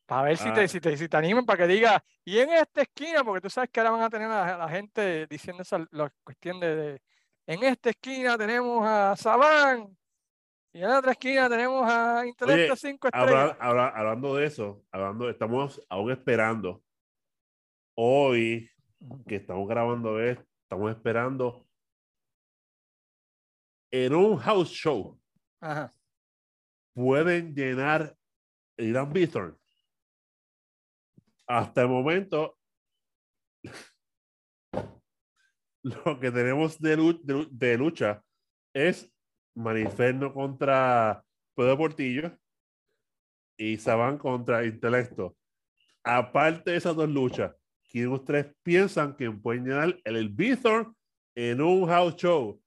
Para ver si Ah. te, si, te, si te animan para que diga, y en esta esquina, porque tú sabes que ahora van a tener a la gente diciendo esa la cuestión de, de, en esta esquina tenemos a Sabán, y en la otra esquina tenemos a Intelecto Oye, 5 estrellas. Habla- habla- hablando de eso, hablando, estamos aún esperando. Hoy, que estamos grabando esto, estamos esperando en un house show. Ajá. Pueden llenar Irán Bithorn. Hasta el momento, lo que tenemos de, lu- de lu- de lucha es Maniferno contra Pedro Portillo y Saban contra Intelecto. Aparte de esas dos luchas, ¿quién ustedes piensan que pueden llenar el, el en un house show?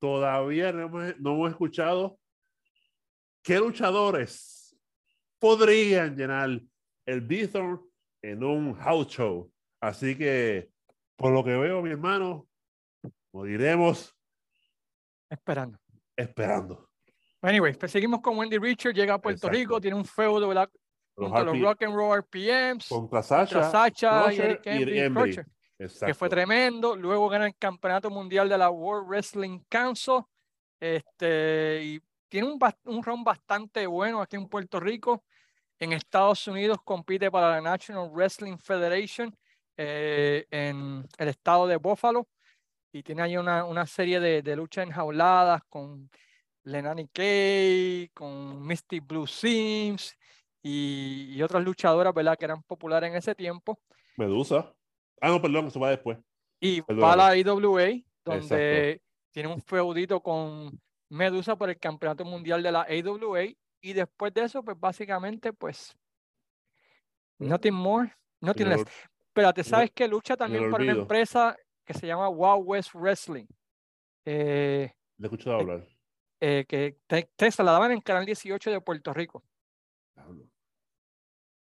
Todavía no hemos, no hemos escuchado qué luchadores podrían llenar el Bithorn en un house show. Así que, por lo que veo, mi hermano, moriremos Esperando. esperando. Anyway, pues seguimos con Wendy Richard, llega a Puerto Exacto. Rico, tiene un feudo, ¿verdad? Los Junto a los RP Rock and Roll RPMs, contra Sasha, contra Sacha y Eric Embry. Crusher, que fue tremendo. Luego gana el campeonato mundial de la World Wrestling Council. Este, y tiene un, un ron bastante bueno aquí en Puerto Rico. En Estados Unidos compite para la National Wrestling Federation eh, en el estado de Buffalo. Y tiene ahí una, una serie de, de luchas enjauladas con Lenani Kay, con Misty Blue Sims y, y otras luchadoras, ¿verdad? Que eran populares en ese tiempo. Medusa. Ah, no, perdón, eso va después. Y va a Perdóname. la IWA, donde tiene un feudito con Medusa por el campeonato mundial de la AWA. Y después de eso, pues básicamente, pues, nothing more, nothing less. Espérate, el- ¿sabes que lucha también para una empresa que se llama Wow West Wrestling? Eh, Le he escuchado hablar. eh, que te, te- la daban en Canal 18 de Puerto Rico.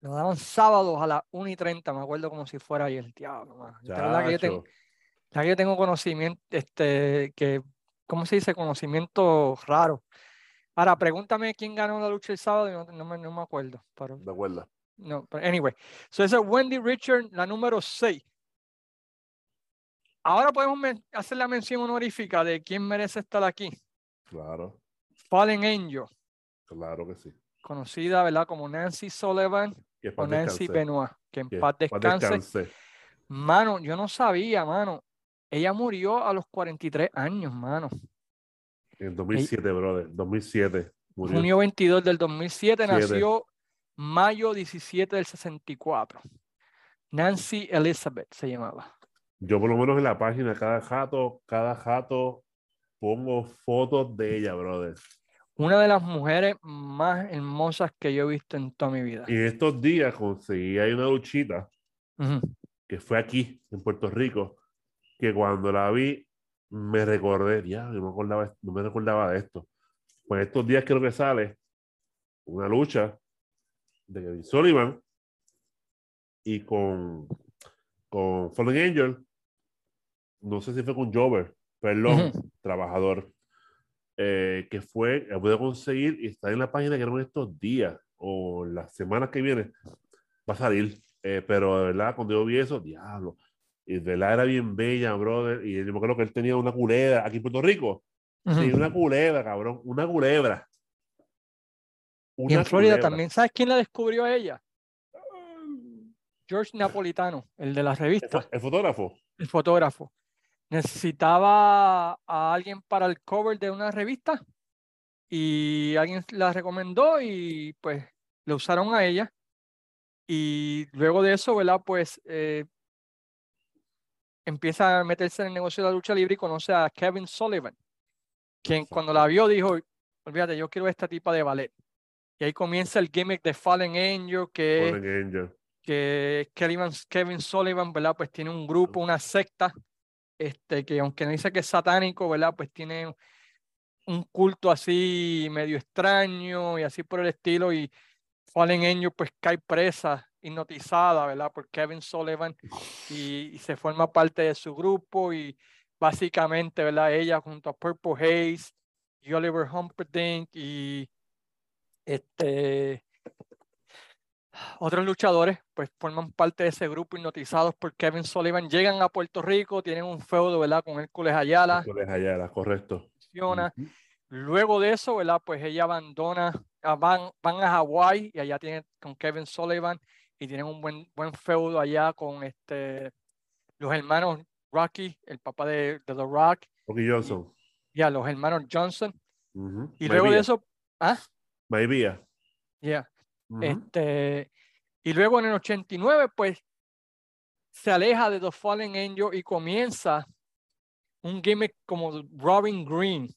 Lo daban sábados a las 1 y 30, me acuerdo como si fuera ayer. Diablo, verdad que yo tengo, la que yo tengo conocimiento, este, que, ¿cómo se dice? Conocimiento raro. Ahora, pregúntame quién ganó la lucha el sábado no, no me, no me acuerdo. Pero, ¿De acuerdo? no, pero anyway. So esa es Wendy Richard, la número 6. Ahora podemos hacer la mención honorífica de quién merece estar aquí. Claro, Fallen Angel, claro que sí. conocida, ¿verdad? Como Nancy Sullivan o Nancy descanse. Benoit. Que en Que paz paz descanse. descanse. Mano, yo no sabía, mano. Ella murió a los 43 años, mano. En 2007, brother. 2007. Murió. Junio 22 del 2007 Siete. nació mayo 17 del 64. Nancy Elizabeth se llamaba. Yo por lo menos en la página, cada jato, cada jato, pongo fotos de ella, brother. Una de las mujeres más hermosas que yo he visto en toda mi vida. Y estos días conseguí ahí una luchita Ujú. que fue aquí, en Puerto Rico, que cuando la vi me recordé, ya, no me acordaba, no me recordaba de esto. Pues estos días creo que sale una lucha de Kevin Sullivan y con, con Fallen Angel, no sé si fue con Jover, perdón, Ujú. trabajador, eh, que fue, la pude conseguir y está en la página que en estos días o las semanas que vienen va a salir. Eh, pero de verdad, cuando yo vi eso, diablo. Y de verdad era bien bella, brother. Y yo me acuerdo que él tenía una culebra aquí en Puerto Rico. Sí, una culebra, cabrón. Una culebra. Y Una en Florida culebra. también. ¿Sabes quién la descubrió a ella? George Napolitano, el de la El, revista. fo- el fotógrafo. el fotógrafo, necesitaba a alguien para el cover de una revista y alguien la recomendó y pues le usaron a ella. Y luego de eso, ¿verdad? Pues eh, empieza a meterse en el negocio de la lucha libre y conoce a Kevin Sullivan, quien cuando la vio dijo, olvídate, yo quiero esta tipa de ballet. Y ahí comienza el gimmick de Fallen Angel, que Fallen Angel. que Kevin, Kevin Sullivan, ¿verdad? Pues tiene un grupo, una secta, este, que aunque no dice que es satánico, ¿verdad? Pues tiene un culto así medio extraño y así por el estilo y Fallen Angel pues cae presa, hipnotizada, ¿verdad? Por Kevin Sullivan y, y se forma parte de su grupo y básicamente, ¿verdad? Ella junto a Purple Haze y Oliver Humperdinck y este otros luchadores pues forman parte de ese grupo hipnotizados por Kevin Sullivan, llegan a Puerto Rico, tienen un feudo, ¿verdad? Con Hércules Ayala, Hércules Ayala, correcto. funciona. Ujú. Luego de eso, ¿verdad? Pues ella abandona, ah, van, van a Hawái y allá tienen con Kevin Sullivan y tienen un buen, buen feudo allá con este, los hermanos Rocky, el papá de, de The Rock, Rocky Johnson. y a los hermanos Johnson. Y luego de eso, ah, Maivia. ya. Ujú. Este, y luego en el 89, pues se aleja de The Fallen Angel y comienza un gimmick como Robin Green.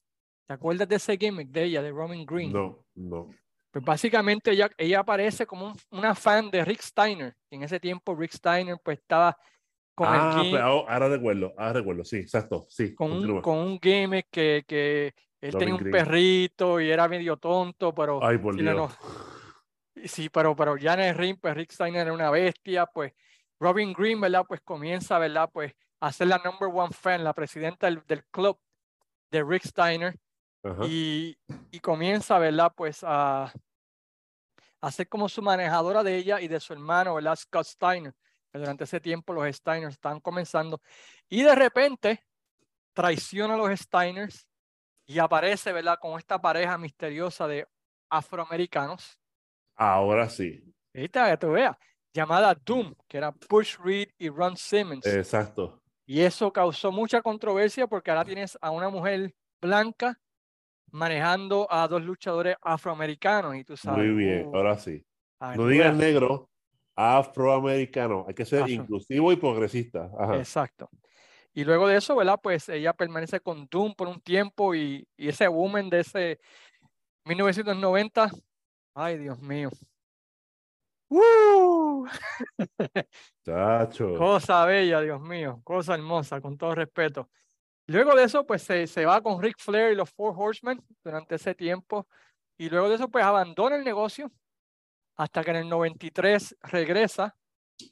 ¿Te acuerdas de ese gimmick de ella, de Robin Green? No, no. Pues básicamente ella, ella aparece como un- una fan de Rick Steiner. Y en ese tiempo Rick Steiner pues estaba con ah, el gim- pues, ahora recuerdo, ahora recuerdo, sí, exacto, sí. con, un, con un gimmick que, que él Robin tenía un Green. perrito y era medio tonto, pero Ay, por sí, no, Dios. no. Sí, pero, pero ya en el ring, pues Rick Steiner era una bestia, pues Robin Green, ¿verdad? Pues comienza, ¿verdad? Pues a ser la number one fan, la presidenta del, del club de Rick Steiner. Ajá. Y y comienza, ¿verdad? Pues a, a ser como su manejadora de ella y de su hermano, ¿verdad? Scott Steiner, que durante ese tiempo los Steiners estaban comenzando. Y de repente traiciona a los Steiners y aparece, ¿verdad? Con esta pareja misteriosa de afroamericanos. Ahora sí. ¿Viste? Que tú veas. Llamada Doom, que era Bush Reed y Ron Simmons. Exacto. Y eso causó mucha controversia porque ahora tienes a una mujer blanca manejando a dos luchadores afroamericanos y tú sabes. Muy bien, uh, ahora sí. ver, No digas negro, afroamericano. Hay que ser Afro. inclusivo y progresista. Ajá. Exacto. Y luego de eso, ¿verdad? Pues ella permanece con Doom por un tiempo y, y ese woman de ese 1990, ay Dios mío. ¡Uh! Chacho. Cosa bella, Dios mío, cosa hermosa, con todo respeto. Luego de eso, pues se, se va con Ric Flair y los Four Horsemen durante ese tiempo. Y luego de eso, pues abandona el negocio hasta que en el 93 regresa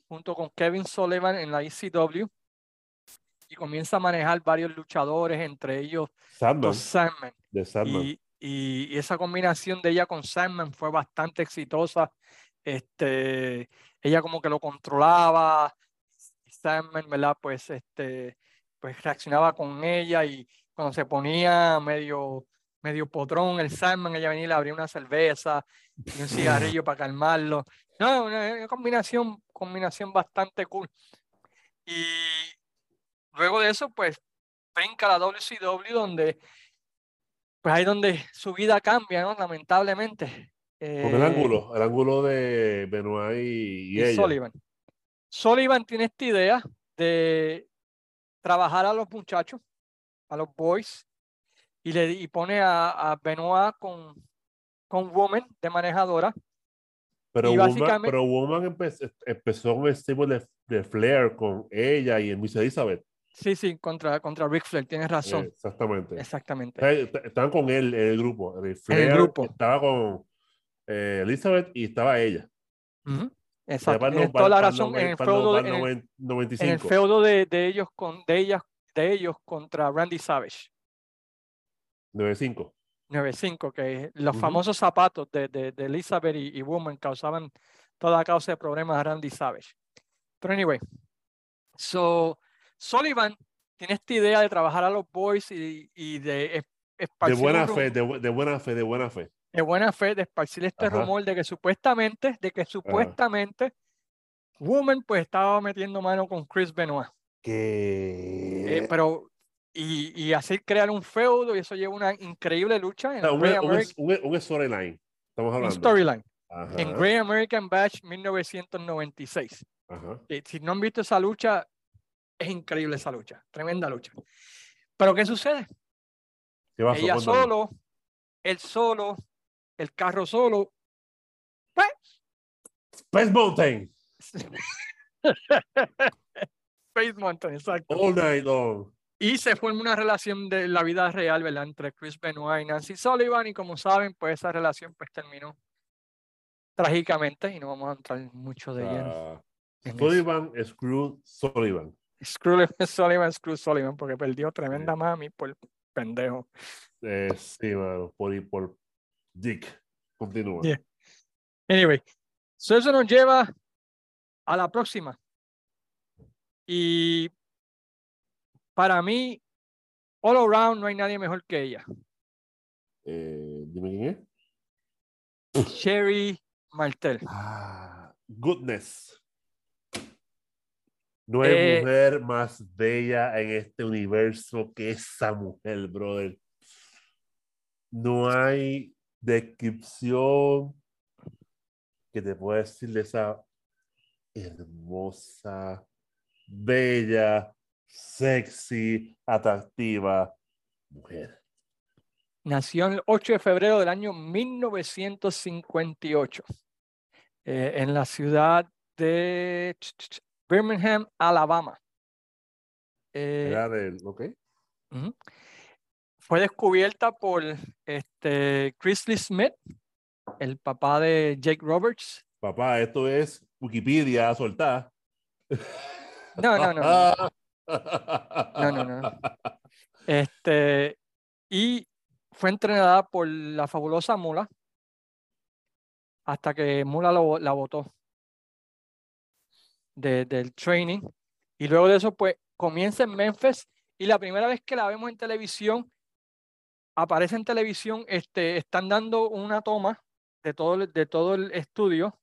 junto con Kevin Sullivan en la ECW y comienza a manejar varios luchadores, entre ellos Sandman. los Sandman. De Sandman. Y, y- y esa combinación de ella con Sandman fue bastante exitosa. Este, ella como que lo controlaba. Sandman, ¿verdad? Pues, este, pues reaccionaba con ella y cuando se ponía medio, medio potrón el Sandman, ella venía y le abría una cerveza y un cigarrillo para calmarlo. No, una, una combinación, combinación bastante cool. Y luego de eso, pues, brinca la WCW donde pues ahí donde su vida cambia, ¿no? Lamentablemente. Con el Eh, ángulo, el ángulo de Benoit y, y y ella. Sullivan. Sullivan tiene esta idea de trabajar a los muchachos, a los boys, y le y pone a, a Benoit con, con Woman de manejadora. Pero y Woman, básicamente- pero Woman empe- empezó con el de, de Flair con ella y Miss Elizabeth. Sí, sí, contra, contra Ric Flair, tienes razón. Exactamente. Exactamente. Est- Estaban con él en el grupo. El Flair grupo. Estaba con eh, Elizabeth y estaba ella. Ujú, Ya Exacto. no- toda la razón. En el feudo, no- de- para el en el- noven- 95. en el feudo de, de ellos con de ellas de ellos contra Randy Savage 95. 9-5 que los famosos zapatos de, de, de Elizabeth y, y Woman causaban toda causa de problemas a Randy Savage pero anyway so Sullivan tiene esta idea de trabajar a los boys y, y de es- De esparcir un buena fe, de, de buena fe, de buena fe. De buena fe de esparcir este Ajá. rumor de que supuestamente de que supuestamente Woman pues estaba metiendo mano con Chris Benoit Que. Eh, pero y, y así crear un feudo y eso lleva una increíble lucha en O sea, el un, Great un- American- un- un storyline. Estamos un hablando. storyline en Great American Bash 1996. ajá. Eh, Si no han visto esa lucha, es increíble esa lucha, tremenda lucha. Pero ¿qué sucede? Ella solo, él solo, el carro solo. Pues, Space Mountain. Space Mountain, exacto. All night long. Y se forma una relación de la vida real, ¿verdad? Entre Chris Benoit y Nancy Sullivan. Y como saben, pues esa relación pues terminó trágicamente y no vamos a entrar mucho de lleno. Ah, en eso. Sullivan, Screw, Sullivan. Screw Sullivan, Screw Sullivan, porque perdió tremenda mami por pendejo. Eh, sí, mano. Por, por Dick. Continúa. Yeah. Anyway, so eso nos lleva a la próxima. Y para mí, all around no hay nadie mejor que ella. Eh, dime quién es. Sherry Martel. Ah, goodness. No hay Eh, mujer más bella en este universo que esa mujer, brother. No hay descripción que te pueda decir de esa hermosa, bella, sexy, atractiva mujer. Nació el 8 de febrero del año 1958 eh, en la ciudad de Birmingham, Alabama. Eh, Era del, ok. Ujú. Fue descubierta por este Chrisley Smith, el papá de Jake Roberts. Papá, esto es Wikipedia soltar. No, no, no, no. No, no, no. Este, y fue entrenada por la fabulosa Mula hasta que Mula lo- la votó de- del training. Y luego de eso, pues comienza en Memphis y la primera vez que la vemos en televisión, aparece en televisión, este, están dando una toma de todo, de todo el estudio.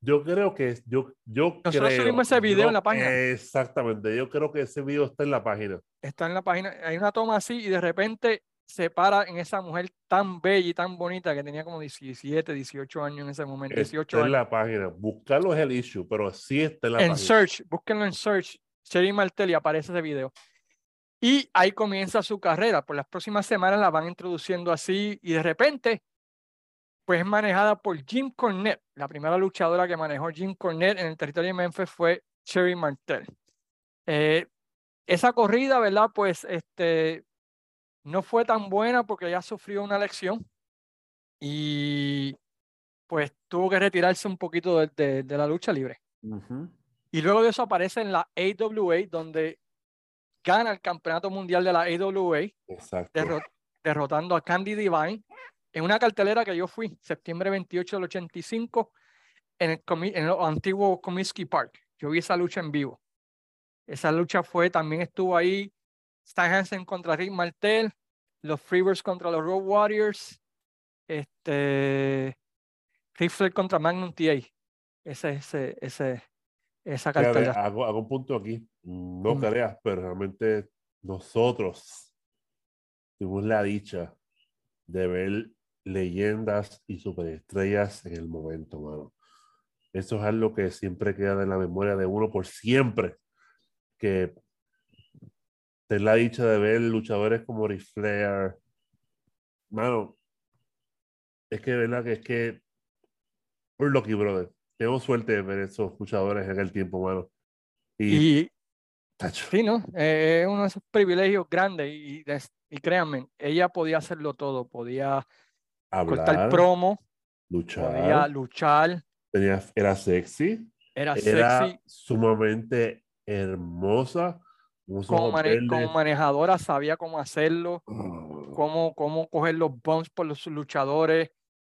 Yo creo que yo, yo Nosotros creo, subimos ese video yo- en la página. Exactamente, yo creo que ese video está en la página. Está en la página, hay una toma así y de repente se para en esa mujer tan bella y tan bonita que tenía como 17, 18 años en ese momento, 18 Está en años. la página. Buscarlo es el issue, pero sí está en la en página. search, búsquenlo en search, Sherry Martel y aparece ese video. Y ahí comienza su carrera. Por las próximas semanas la van introduciendo así y de repente, pues es manejada por Jim Cornette. La primera luchadora que manejó Jim Cornette en el territorio de Memphis fue Sherry Martel. Eh, esa corrida, ¿verdad? Pues este, no fue tan buena porque ella sufrió una lesión y pues tuvo que retirarse un poquito de- de- de la lucha libre. Y luego de eso aparece en la AWA, donde gana el campeonato mundial de la AWA, derrotando a Candy Divine en una cartelera que yo fui, septiembre 28 del 85, en el, comi- en el antiguo Comiskey Park. Yo vi esa lucha en vivo. Esa lucha fue, también estuvo ahí Stan Hansen contra Rick Martel, los Freebirds contra los Road Warriors, este, Ric Flair contra Magnum TA. Ese, ese, ese, esa hago, hago un punto aquí. No Mm. creas, pero realmente nosotros tuvimos la dicha de ver leyendas y superestrellas en el momento, mano. Eso es algo que siempre queda en la memoria de uno por siempre. Que tener la dicha de ver luchadores como Ric Flair. Mano, es que, ¿verdad? Que es que. We're lucky, brother. Tengo suerte de ver esos luchadores en el tiempo, mano. Y, Y tacho, sí, ¿no? Eh, es uno de esos privilegios grandes y, y créanme, ella podía hacerlo todo, podía cortar hablar, promo, luchar, podía luchar, tenía, era sexy, era era sexy, sumamente hermosa, como, mane- como manejadora sabía cómo hacerlo, Oh, cómo, cómo coger los bumps por los luchadores,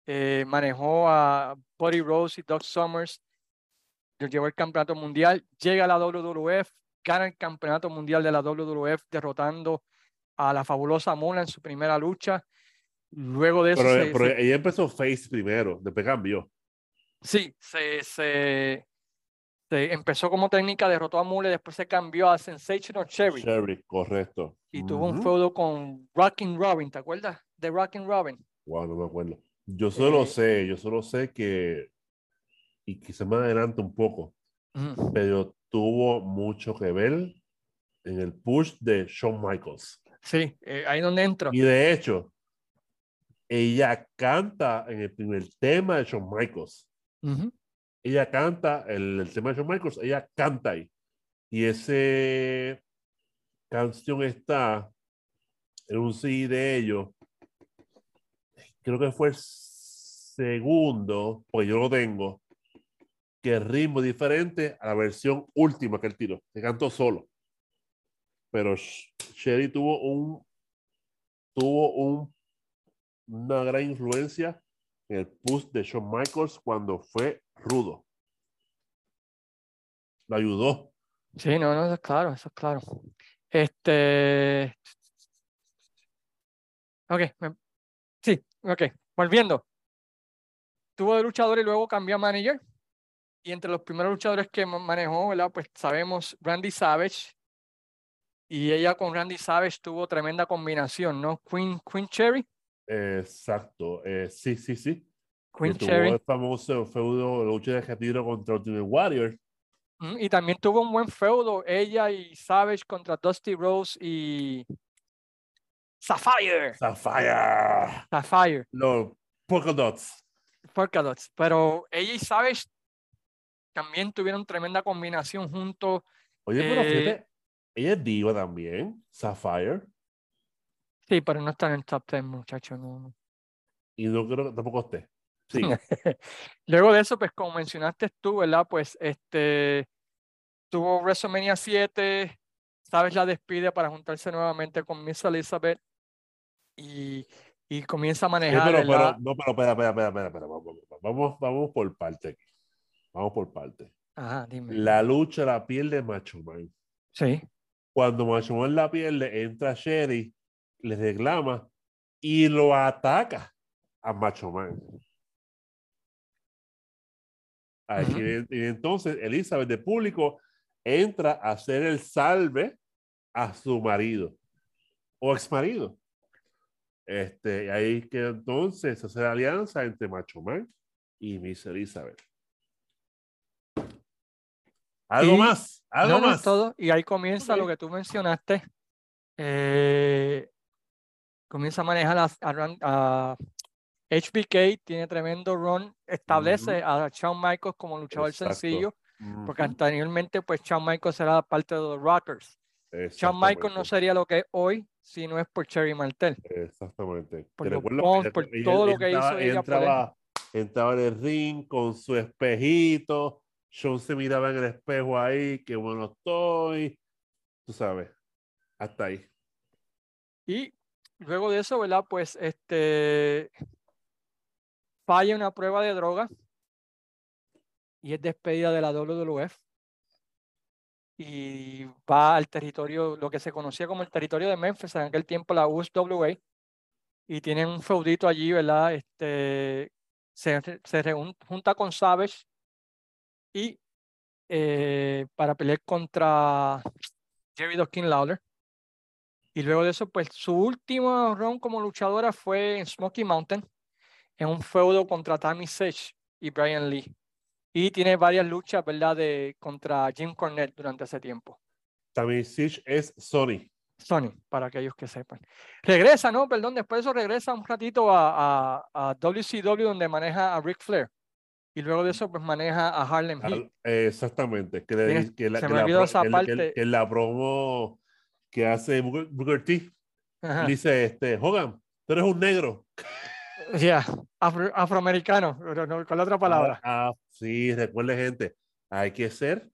eh, manejó a Buddy Rose y Doug Summers, le llevó el campeonato mundial, llega a la WWF, gana el campeonato mundial de la WWF derrotando a la fabulosa Mona en su primera lucha. Luego de eso, Pero, se- pero se- ella empezó face primero, después cambió. sí, se, se, se empezó como técnica, derrotó a Mule, después se cambió a Sensational Cherry Sherry, correcto. y tuvo un feudo con Rockin' Robin, ¿te acuerdas? De Rockin' Robin. Wow, no me acuerdo. Yo solo Eh, sé, yo solo sé que, y quizá me adelanto un poco, Ujú. pero tuvo mucho que ver en el push de Shawn Michaels. Sí, eh, ahí donde entro. Y de hecho, ella canta en el primer tema de Shawn Michaels. Ujú. Ella canta, el, el tema de Shawn Michaels, ella canta ahí. Y esa canción está en un CD de ellos. Creo que fue el segundo, pues yo lo tengo, que ritmo diferente a la versión última que él tiró, que cantó solo. Pero Sh- Sherry tuvo un tuvo un, una gran influencia en el push de Shawn Michaels cuando fue rudo. Lo ayudó. Sí, no, no, eso es claro, eso es claro. Este. Ok, me- ok. Volviendo. Tuvo de luchador y luego cambió a manager. Y entre los primeros luchadores que ma- manejó, ¿verdad? Pues sabemos Randy Savage. Y ella con Randy Savage tuvo tremenda combinación, ¿no? Queen, Queen Cherry. Exacto. eh, sí, sí, sí. Que Queen tuvo Cherry. el famoso feudo lucha de retiro contra Ultimate Warrior. Mm, Y también tuvo un buen feudo, ella y Savage contra Dusty Rose y Sapphire. Sapphire. Sapphire. Los polka dots. Polka Dots. Pero ella y Savage también tuvieron tremenda combinación juntos. Oye, pero Eh, fíjate, ella es diva también, Sapphire. Sí, pero no están en el top 10, muchachos. No. Y no creo que tampoco esté. Sí. Luego de eso, pues como mencionaste tú, ¿verdad? Pues este tuvo WrestleMania 7, Savage la despide para juntarse nuevamente con Miss Elizabeth. Y, y comienza a Sí, manejar, pero, pero, ¿verdad? no, pero, espera, espera, espera, espera, vamos, vamos, vamos por parte aquí. Vamos por parte. Ajá, dime. La lucha la pierde Macho Man. Sí, Cuando Macho Man la pierde, entra Sherry, le reclama y lo ataca a Macho Man. Aquí, y entonces Elizabeth de público entra a hacer el salve a su marido o ex marido. Este, y ahí que entonces se hace la alianza entre Macho Man y Miss Elizabeth. Algo Y- más, algo no, no más. todo. Y ahí comienza lo Ok. que tú mencionaste. eh, comienza a manejar a, a a HBK, tiene tremendo run, establece a Shawn Michaels como luchador Exacto. sencillo, porque Ujú, anteriormente pues Shawn Michaels era parte de los Rockers. Shawn Michaels no sería lo que es hoy si no es por Cherry Martel. Exactamente. por los por ella- todo lo que entraba- hizo ella entraba, entraba en el ring con su espejito. Sean se miraba en el espejo ahí, qué bueno estoy. Tú sabes, hasta ahí. Y luego de eso, ¿verdad? Pues este falla una prueba de droga y es despedida de la WWF y va al territorio, lo que se conocía como el territorio de Memphis, en aquel tiempo la USWA, y tienen un feudito allí, ¿verdad? Este, se, se junta con Savage y eh, para pelear contra Jerry Dawkins Lawler. Y luego de eso, pues su último round como luchadora fue en Smoky Mountain, en un feudo contra Tammy Sage y Brian Lee. Y tiene varias luchas, ¿verdad?, de, contra Jim Cornette durante ese tiempo. También Siege es Sony. Sony, para aquellos que sepan. Regresa, ¿no? Perdón, después de eso regresa un ratito a, a, a WCW donde maneja a Ric Flair. Y luego de eso, pues maneja a Harlem Heat. Exactamente. Que, le que la, se que me la olvidó esa que- parte. que la promo que hace Booker, Booker T. Ajá. Dice, este, Hogan, tú eres un negro. Ya, afro- afroamericano, con la otra palabra. Ah, sí, recuerde gente, hay que ser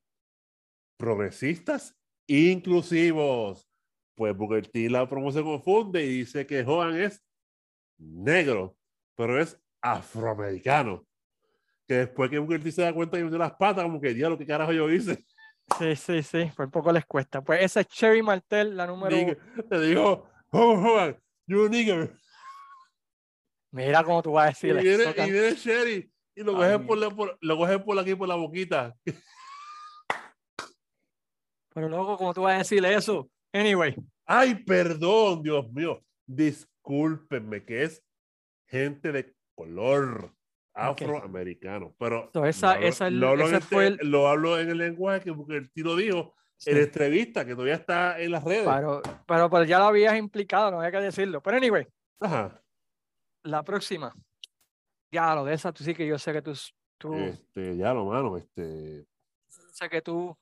progresistas inclusivos. Pues Booker T la promo se confunde y dice que Hogan es negro, pero es afroamericano. Que después que Booker T se da cuenta que metió las patas, como que diablo, ¿qué carajo yo hice? Sí, sí, sí, por poco les cuesta. Pues esa es Cherry Martel, la número. Nigger. Le digo, Hogan, you're a nigger. Mira cómo tú vas a Y decirle. viene, eso, y viene Sherry y lo Ay, cogen por, la- por- lo por aquí, por la boquita. Pero luego, ¿cómo tú vas a decirle eso? Anyway, Ay, perdón, Dios mío. Discúlpenme, que es gente de color afroamericano. Pero So, esa- lo hablo- esa es- lo, hablo en este- fue el- lo hablo en el lenguaje que porque el tiro dijo en sí, entrevista, que todavía está en las redes. pero, pero, pero ya lo habías implicado, no había que decirlo. Pero anyway, Ajá. La próxima. Ya, lo de esa, tú sí que yo sé que tú, tú Este, ya lo mano, este. sé que tú,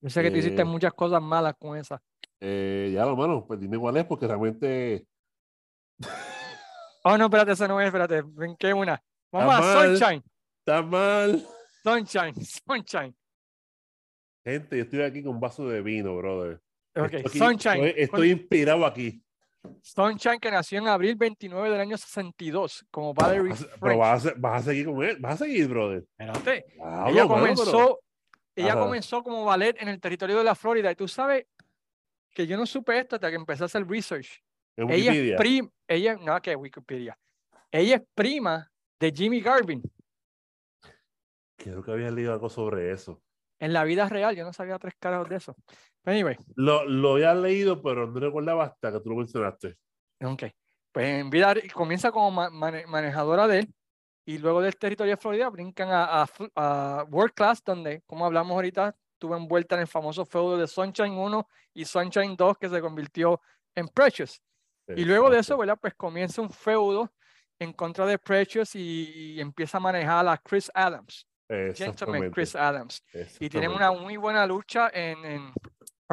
yo sé que tú hiciste Eh, muchas cosas malas con esa. eh, ya lo mano, pues dime cuál es, porque realmente Oh, no, espérate, esa no es, espérate, brinqué una. Vamos a mal. Sunshine, está mal. Sunshine, Sunshine. Gente, yo estoy aquí con un vaso de vino, brother. Ok, Estoy aquí- Sunshine. Estoy, estoy inspirado aquí. Sunshine que nació en abril 29 del año 62 como Valerie a- Pero French. vas a, vas a seguir con él, vas a seguir, brother. Espérate, Diablo, ella pero- comenzó, ella Ajá. comenzó como ballet en el territorio de la Florida y tú sabes que yo no supe esto hasta que empecé a hacer research. en Ella es Wikipedia. prima, ella, no que Wikipedia, ella es prima de Jimmy Garvin Creo que había leído algo sobre eso. en la vida real. Yo no sabía tres carajos de eso. Pero Anyway, Lo, lo había leído, pero no recordaba hasta que tú lo mencionaste. ok. Pues en vida comienza como ma- mane- manejadora de él y luego del territorio de Florida brincan a, a a World Class, donde, como hablamos ahorita, estuvo envuelta en el famoso feudo de Sunshine 1 y Sunshine 2 que se convirtió en Precious. Y luego de eso, Exacto. ¿verdad? Pues comienza un feudo en contra de Precious y, y empieza a manejar a Chris Adams, Gentleman. Chris Adams. Y tienen una muy buena lucha en, en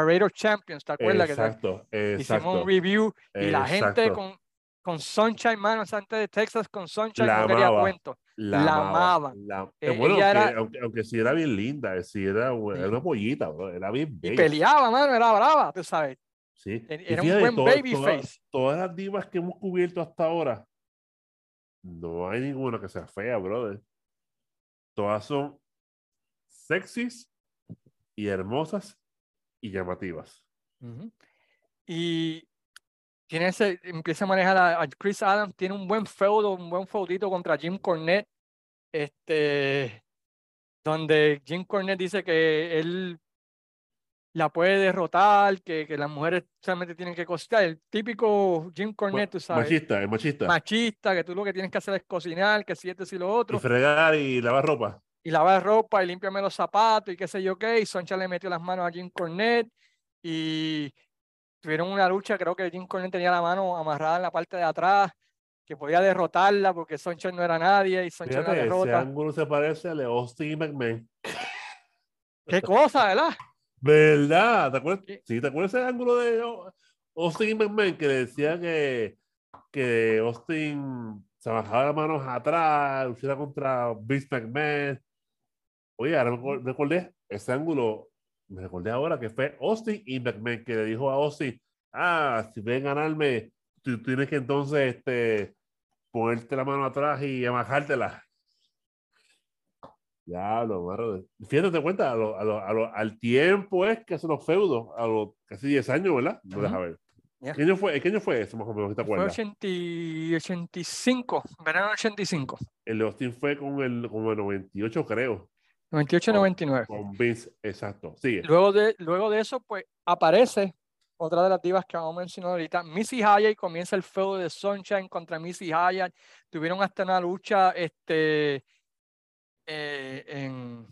Parade of Champions, ¿te acuerdas? Que te- Exacto, hicimos exacto. un review y la gente exacto. con, con Sunshine, mano, antes de Texas con Sunshine La no quería amaba. cuento. La, la amaba, la- Eh, bueno, ella aunque, era- aunque, aunque sí era bien linda, eh, sí era, era una pollita, bro, era bien Y bella. peleaba, mano, era brava, tú sabes. Sí. Y Era un buen to- baby toda- face. Todas las divas que hemos cubierto hasta ahora, no hay ninguna que sea fea, brother. Todas son sexys y hermosas y llamativas. Y tiene ese, empieza a manejar a, a Chris Adams, tiene un buen feudo, un buen feudito contra Jim Cornette, este, donde Jim Cornette dice que él la puede derrotar, que, que las mujeres solamente tienen que cocinar. El típico Jim Cornette, tú sabes, Machista, es machista. machista, que tú lo que tienes que hacer es cocinar, que si esto y lo otro. Y fregar y lavar ropa. Y lavar ropa y límpiame los zapatos y qué sé yo qué. Y Soncha le metió las manos a Jim Cornette y tuvieron una lucha. Creo que Jim Cornette tenía la mano amarrada en la parte de atrás, que podía derrotarla porque Soncha no era nadie y Soncha la Fíjate, ese derrota. ángulo se parece al de Austin McMahon. Qué cosa, ¿verdad? ¿Verdad? ¿Te acuerdas? Sí. Sí, ¿te acuerdas ese ángulo de Austin McMahon que decía que, que Austin se bajaba las manos atrás, luchara contra Vince McMahon? Oye, ahora me recordé ese ángulo, me recordé ahora que fue Austin y McMahon que le dijo a Austin, ah, si ven ganarme, tú tienes que entonces este, ponerte la mano atrás y amajártela. Ya, lo barro. Fíjate, te cuenta, a lo- a lo- a lo- al tiempo es que hacen los feudos, a los casi 10 años, ¿verdad? No deja Ujú. ver. Ya. ¿Qué año fue, ¿Qué año fue eso, más o menos? ¿Te Fue acuerdas? 80 y 85, verano 85, El de Austin fue con el, como el 98, creo, 98 Oh. 99. con Vince, exacto. Sigue. Luego de, luego de eso, pues aparece otra de las divas que vamos a mencionar ahorita, Missy Hyatt, comienza el feudo de Sunshine contra Missy Hyatt. Tuvieron hasta una lucha este, eh, en,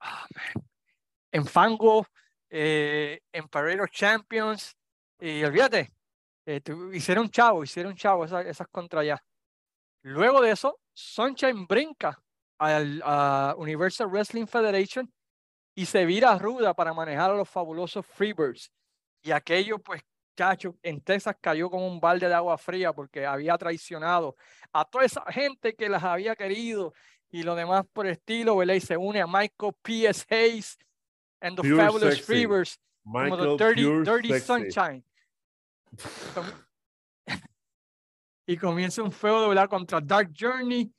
ah, en Fango, eh, en Parade of Champions. Y olvídate, eh, tu- hicieron chavo, hicieron chavo esas, esas contra allá. Luego de eso, Sunshine brinca al a Universal Wrestling Federation y se vira ruda para manejar a los fabulosos Freebirds. Y aquello, pues, cacho, en Texas cayó como un balde de agua fría porque había traicionado a toda esa gente que las había querido y lo demás por el estilo, ¿verdad? Y se une a Michael P.S. Hayes and the Pure Fabulous sexy. Freebirds como Michael the Dirty, Pure Dirty Sexy. Sunshine. Y comienza un feudo, ¿verdad? Contra Dark Journey.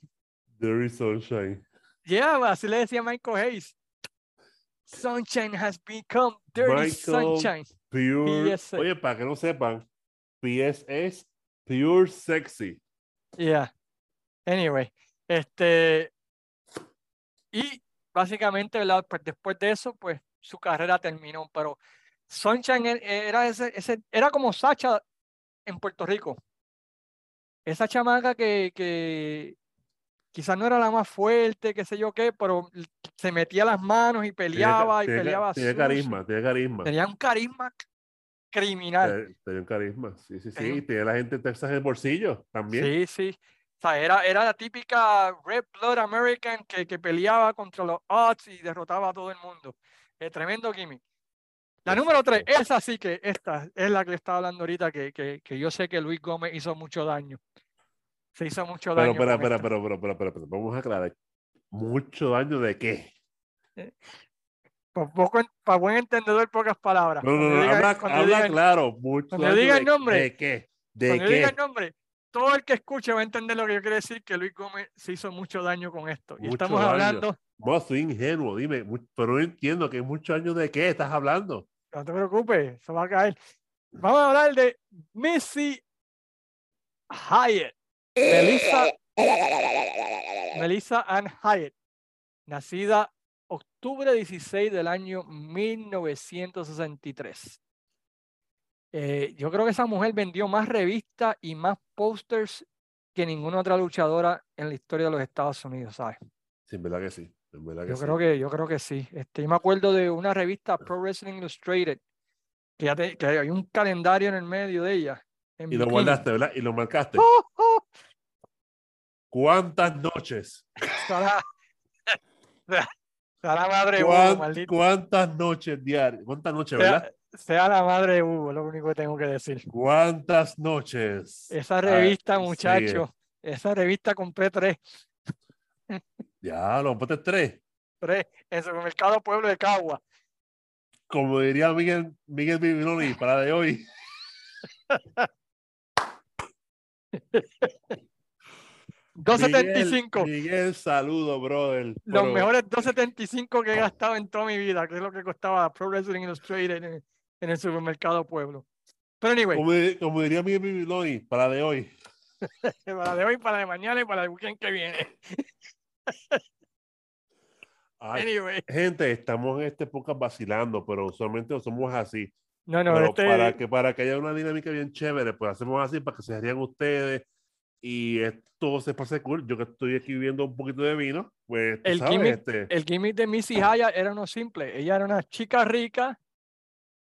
Dirty Sunshine. Yeah, así le decía Michael Hayes. Sunshine has become dirty Michael sunshine. Pure. Oye, para que no sepan, PS es Pure Sexy. Yeah. Anyway, este y básicamente, ¿verdad? Pues después de eso, pues su carrera terminó, pero Sunshine e- era ese, ese era como Sacha en Puerto Rico. Esa chamaca que, que quizás no era la más fuerte, qué sé yo qué, pero se metía las manos y Tiene peleaba y tiene ca- peleaba Tiene sucio. carisma, tiene carisma. Tenía un carisma criminal. Tiene- Tiene un carisma. Sí, sí, Tenía sí. un- Tiene la gente de Texas en el bolsillo también. Sí, sí. O sea, era, era la típica Red Blood American que, que peleaba contra los odds y derrotaba a todo el mundo. Eh, tremendo gimmick. La número tres, esa sí que, esta es la que estaba hablando ahorita, que, que, que yo sé que Luis Gómez hizo mucho daño. Se hizo mucho Pero, daño. espera, con espera, esta. pero, pero, pero, pero, pero, vamos a aclarar. ¿Mucho daño de qué? Por poco, para buen entendedor, pocas palabras. No, no, habla, claro. Mucho cuando daño diga el nombre, ¿De qué? ¿De Cuando yo diga qué? el nombre, todo el que escuche va a entender lo que yo quiero decir, que Luis Gómez se hizo mucho daño con esto. Y estamos daño. hablando, Vos soy ingenuo, dime, pero no entiendo que mucho daño de qué estás hablando. no te preocupes, eso va a caer. Vamos a hablar de Missy Hyatt. Melissa, Melissa Ann Hyatt, nacida octubre 16 del año 1963. Eh, yo creo que esa mujer vendió más revistas y más posters que ninguna otra luchadora en la historia de los Estados Unidos, ¿sabes? Sí, en verdad que sí. En verdad que Yo sí. creo que, yo creo que sí. Este, yo me acuerdo de una revista Pro Wrestling Illustrated, que, ya te- que hay un calendario en el medio de ella. en Y lo bikini. guardaste, ¿verdad? Y lo marcaste. ¡Oh, oh! ¿Cuántas noches? Sea la- sea la madre de Hugo, ¿Cuán- maldito. ¿Cuántas noches diarias? ¿Cuántas noches, Sea, verdad? sea la madre de Hugo, lo único que tengo que decir. ¿Cuántas noches? Esa Ah, revista, sigue. muchacho, esa revista compré tres, Ya, lo ponte tres. tres en supermercado Pueblo de Cagua. como diría Miguel, Miguel Bibiloni para de hoy. 275. Miguel, Miguel, saludo, brother. Los Pero- mejores 275 que he gastado en toda mi vida, que es lo que costaba Pro Wrestling Illustrated en, el- en el supermercado Pueblo. Pero anyway, como, como diría Miguel Bibiloni para de hoy. para de hoy, para de mañana y para el weekend que viene. Ay, Anyway, gente, estamos en este podcast vacilando, pero usualmente somos así. no, no, pero este, para, que, para que haya una dinámica bien chévere, pues hacemos así para que se rían ustedes y esto se pase cool. Yo que estoy aquí viendo un poquito de vino, pues tú El sabes, gimmick- este, el gimmick de Missy Hyatt era uno simple. Ella era una chica rica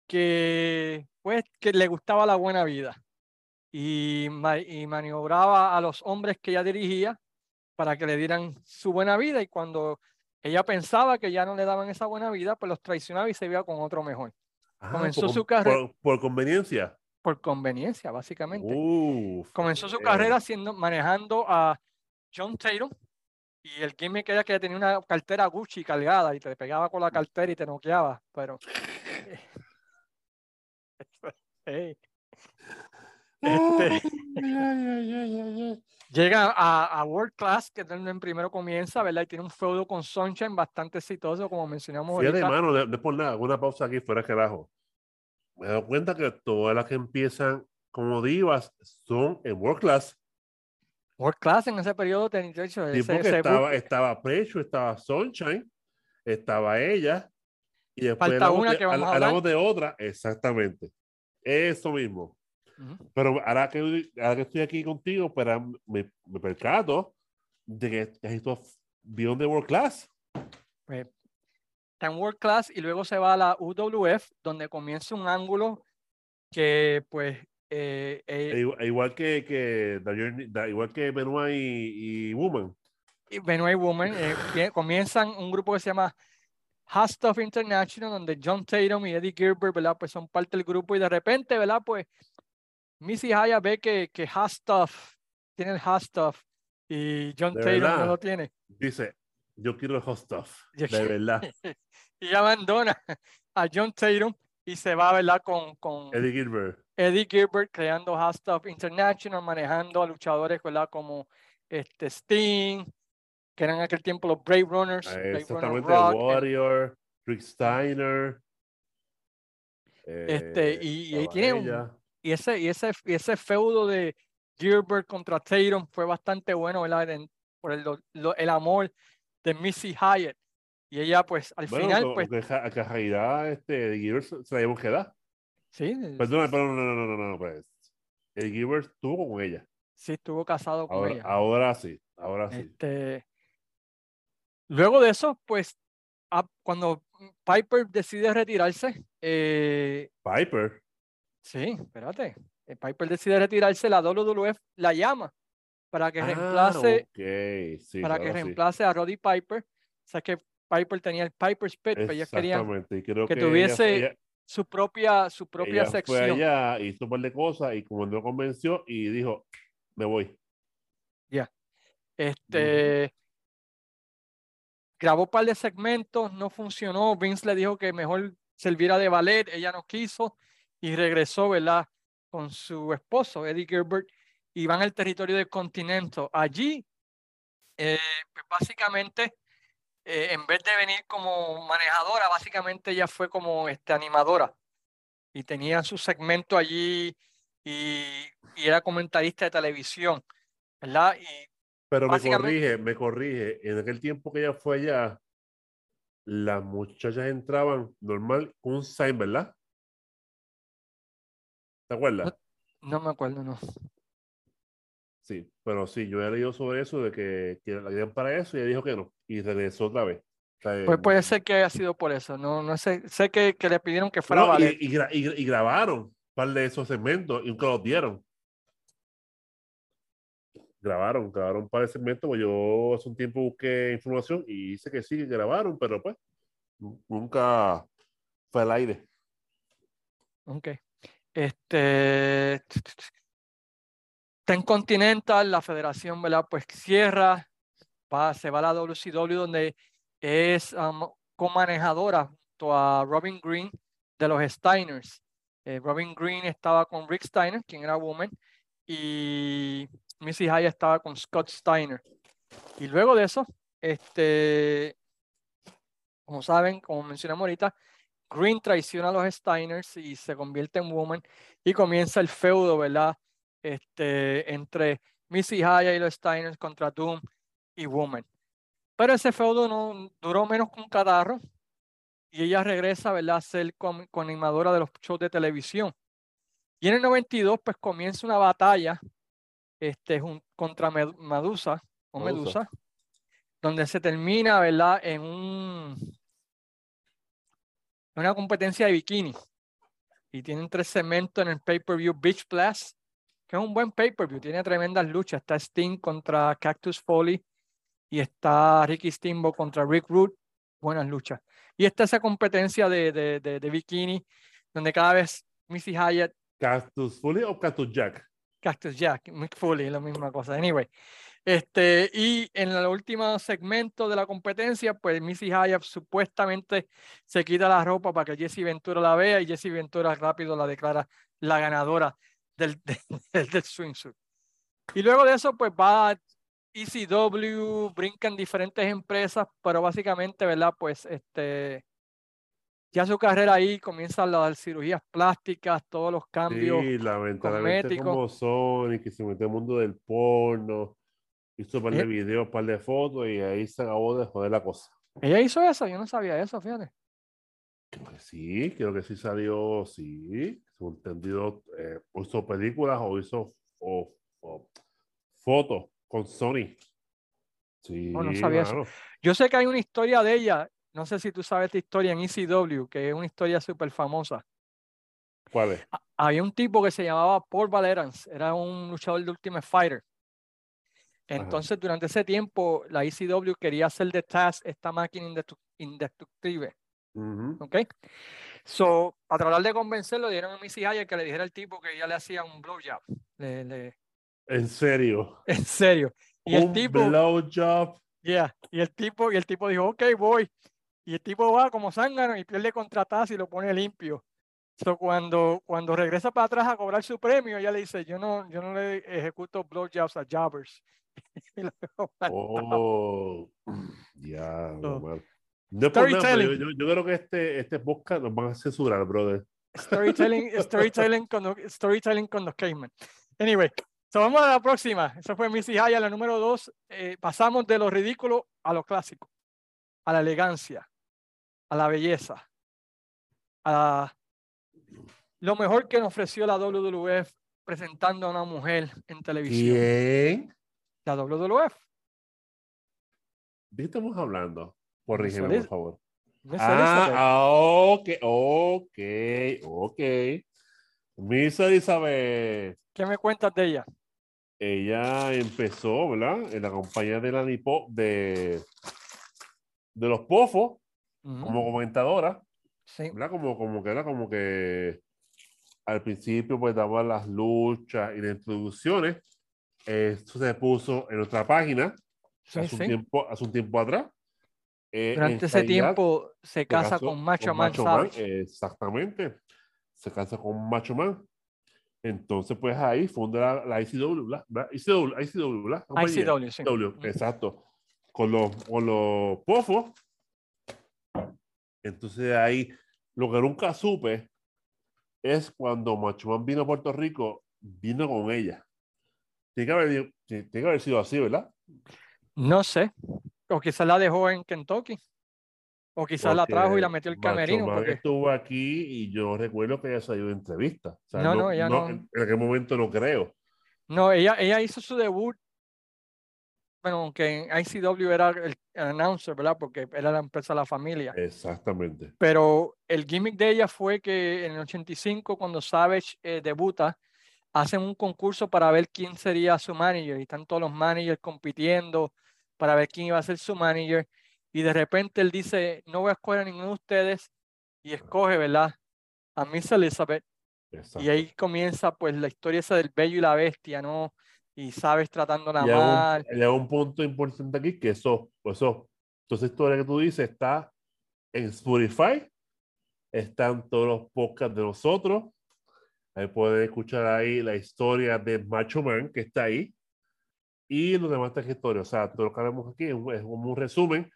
que, pues, que le gustaba la buena vida y, y maniobraba a los hombres que ella dirigía para que le dieran su buena vida y cuando ella pensaba que ya no le daban esa buena vida, pues los traicionaba y se iba con otro mejor, ah, comenzó por, su carrera- por, por conveniencia. Por conveniencia, básicamente. Uf, Comenzó su eh, carrera siendo, manejando a John Tatum y el gimmick era que tenía una cartera Gucci cargada y te pegaba con la cartera y te noqueaba, pero... Ey, Este-. Llega a, a World Class, que es donde en primero comienza, ¿verdad? Y tiene un feudo con Sunshine bastante exitoso, como mencionamos Fíjate, ahorita. mano, no, no es por nada, una pausa aquí fuera que abajo. Me he dado cuenta que todas las que empiezan como divas son en World Class. World Class en ese periodo tenía hecho, ese- porque ese estaba, book- estaba Precho, estaba Sunshine, estaba ella, y después Falta hablamos una de, que vamos a de otra, exactamente. Eso mismo. Ujú. Pero ahora que, ahora que estoy aquí contigo, pero me, me percato de que esto Beyond the World Class. pues, en World Class y luego se va a la UWF, donde comienza un ángulo que, pues, eh, eh, E igual, igual que, que igual que Benoit y, y Woman. y Benoit Woman eh, comienzan un grupo que se llama Hot Stuff International, donde John Tatum y Eddie Gilbert, ¿verdad? Pues son parte del grupo y de repente, ¿verdad? Pues Missy Haya ve que, que Hot Stuff tiene el Hot Stuff y John ¿De Tatum no lo tiene. Dice, yo quiero el hot stuff. De verdad. Y abandona a John Tatum y se va, ¿verdad? Con, con Eddie Gilbert. Eddie Gilbert creando Hot Stuff International, manejando a luchadores, ¿verdad? Como este Sting, que eran en aquel tiempo los Brave Runners, Ah, Brave Runner Exactamente, Rock, el- Warrior, Rick Steiner. Este, eh, y- y tiene un- y ese, y ese, y ese feudo de Gilbert contra Tatum fue bastante bueno, ¿verdad? En- por el, lo- el amor de Missy Hyatt. Y ella, pues, al Bueno, final, pues, que, ja- que en realidad, este, Gilbert se la llevó quedar. sí, Perdona, pero no, no, no, no, no, no, pues. Eddie Gilbert estuvo con ella. sí estuvo casado con Ahora, ella. ahora sí, ahora sí. Este, luego de eso, pues, a- cuando Piper decide retirarse, eh, Piper. sí, espérate, eh, Piper decide retirarse, la WWF la llama para que Ah, reemplace, ok, sí, para que ahora sí. reemplace a Roddy Piper. O sea que Piper tenía el Piper's Pit, pero ellos querían creo que que, tuviese ella- su propia, su propia ella sección. Fue allá, hizo un par de cosas y como no convenció y dijo, me voy. Este grabó un par de segmentos, no funcionó. Vince le dijo que mejor serviera de ballet, ella no quiso y regresó, ¿verdad? Con su esposo, Eddie Gilbert, y van al territorio del continente. Allí, eh, pues básicamente, eh, en vez de venir como manejadora, básicamente ella fue como este, animadora y tenía su segmento allí y, y era comentarista de televisión, ¿verdad? Y Pero me corrige, me corrige. En aquel tiempo que ella fue allá, las muchachas entraban normal con un sign, ¿verdad? ¿Te acuerdas? No me acuerdo, no. Sí, pero sí, yo he leído sobre eso, de que, que la querían para eso y ella dijo que no. Y regresó otra vez. O sea, Pues eh, puede ser que haya sido por eso. No, no sé. Sé que, que le pidieron que fuera no, y, ballet. y gra- y- y grabaron un par de esos segmentos y nunca los dieron. Grabaron, grabaron un par de segmentos, pues yo hace un tiempo busqué información y dice que sí, que grabaron, pero pues nu- nunca fue al aire. Ok. Este. En Continental, la federación, ¿verdad? Pues cierra, se va a la WCW, donde es um, comanejadora junto a Robin Green de los Steiners. Eh, Robin Green estaba con Rick Steiner, quien era Woman, y Missy Hyatt estaba con Scott Steiner. Y luego de eso, este, como saben, como mencionamos ahorita, Green traiciona a los Steiners y se convierte en Woman y comienza el feudo, ¿verdad? Este, entre Missy Hyatt y los Steiners contra Doom y Woman. Pero ese feudo no duró menos que un catarro y ella regresa, ¿verdad? A ser animadora de los shows de televisión. Y en el 92, pues comienza una batalla este, contra Medusa, o Medusa, donde se termina, ¿verdad? En un, una competencia de bikini. Y tienen tres segmentos en el pay-per-view Beach Blast, que es un buen pay-per-view, tiene tremendas luchas. Está Sting contra Cactus Foley y está Ricky Stimbo contra Rick Root, buenas luchas. Y está esa competencia de, de, de, de bikini, donde cada vez Missy Hyatt. ¿Cactus Foley o Cactus Jack? Cactus Jack, Mick Foley, la misma cosa. Anyway, este, y en el último segmento de la competencia, pues Missy Hyatt supuestamente se quita la ropa para que Jesse Ventura la vea y Jesse Ventura rápido la declara la ganadora del, del, del swimsuit. Y luego de eso, pues va ECW, brincan diferentes empresas, pero básicamente, ¿verdad? Pues este, ya su carrera ahí comienza las cirugías plásticas, todos los cambios sí, lamentablemente como Sony, que se metió en el mundo del porno, hizo un par de Eh. videos, un par de fotos y ahí se acabó de joder la cosa. Ella hizo eso, yo no sabía eso, fíjate. Sí, creo que sí salió, sí, según entendido, eh, hizo películas o hizo o, o fotos con Sony. Sí, Oh, no sabía eso. Yo sé que hay una historia de ella, no sé si tú sabes esta historia en ECW, que es una historia súper famosa. ¿Cuál es? Ha- Había un tipo que se llamaba Paul Valerans, era un luchador de Ultimate Fighter. Entonces, durante ese tiempo, la ECW quería hacer de Taz esta máquina indestruc- indestructible. Ujú. ¿Ok? So, para tratar de convencerlo, dieron a Missy Hyatt que le dijera al tipo que ella le hacía un blowjob. Le, le- En serio. en serio. Y el un tipo, blowjob. yeah, y el tipo, y el tipo dijo, ok, voy. Y el tipo va como zángano y pierde contra Taz y lo pone limpio. So, cuando, cuando regresa para atrás a cobrar su premio, ella le dice, yo no, yo no le ejecuto blowjobs a jobbers. Oh, ya, So, mano. No es por nada, pero yo, storytelling. yo, yo creo que este, este podcast nos van a censurar, brother. Storytelling, storytelling, con, los- storytelling con los cavemen. Anyway, so vamos a la próxima. Esa fue Missy Hyatt, la número dos. Eh, pasamos de lo ridículo a lo clásico, a la elegancia, a la belleza, a lo mejor que nos ofreció la WWF presentando a una mujer en televisión. ¿Quién? La WWF. ¿De qué estamos hablando? Corrígeme, por favor. Ah, ah, ok, ok, ok. Miss Elizabeth, ¿Qué me cuentas de ella? ella empezó, ¿verdad? En la compañía de la Nipo, de, de los Pofos, Ujú, como comentadora, sí. ¿verdad? Como, como que era como que al principio pues daba las luchas y las introducciones. Esto se puso en otra página Sí, hace, un sí. tiempo, hace un tiempo atrás. Eh, Durante ese tiempo se se casa casó con Macho con Man Macho Man, exactamente. Se casa con Macho Man. Entonces, pues ahí funda la, la ICW. ¿verdad? ICW, ICW. Compañía. ICW, sí. ICW, exacto. Con los, con los pofos. Entonces ahí, lo que nunca supe es cuando Macho Man vino a Puerto Rico, vino con ella. Tiene que haber, tiene que haber sido así, ¿verdad? No sé. O quizás la dejó en Kentucky. O quizás la trajo y la metió el camerino. Porque... estuvo aquí y yo recuerdo que ella salió de entrevista. O sea, No, no, ella no. En en aquel momento no creo. No, ella, ella hizo su debut. Bueno, aunque en ICW era el, el announcer, ¿verdad? Porque era la empresa de la familia. Exactamente. Pero el gimmick de ella fue que en el 85, cuando Savage eh, debuta, hacen un concurso para ver quién sería su manager. Y están todos los managers compitiendo para ver quién iba a ser su manager. Y de repente él dice, no voy a escoger a ninguno de ustedes. Y escoge, ¿verdad? A Miss Elizabeth. exacto. Y ahí comienza pues la historia esa del bello y la bestia, ¿no? Y Sabes tratándola Y hay un- mal. hay un, punto importante aquí que eso, pues eso, toda esa historia que tú dices está en Spotify, están todos los podcasts de nosotros. Ahí pueden escuchar ahí la historia de Macho Man, que está ahí, y los demás territorios. O sea, todo lo que hablamos aquí es, como un resumen,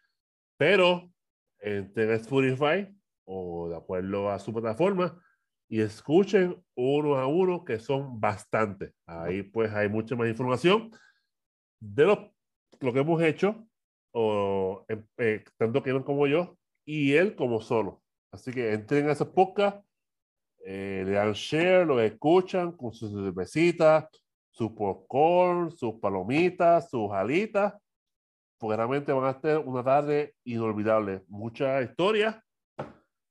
pero entren a Spotify o de acuerdo a su plataforma y escuchen uno a uno, que son bastantes. Ahí pues hay mucha más información de lo, lo que hemos hecho, o, eh, eh, tanto Kevin como yo, y él como solo. Así que entren a esos podcasts, eh, le dan share, lo escuchan con sus cervecitas, su popcorn, sus palomitas, sus alitas, porque realmente van a tener una tarde inolvidable. Mucha historia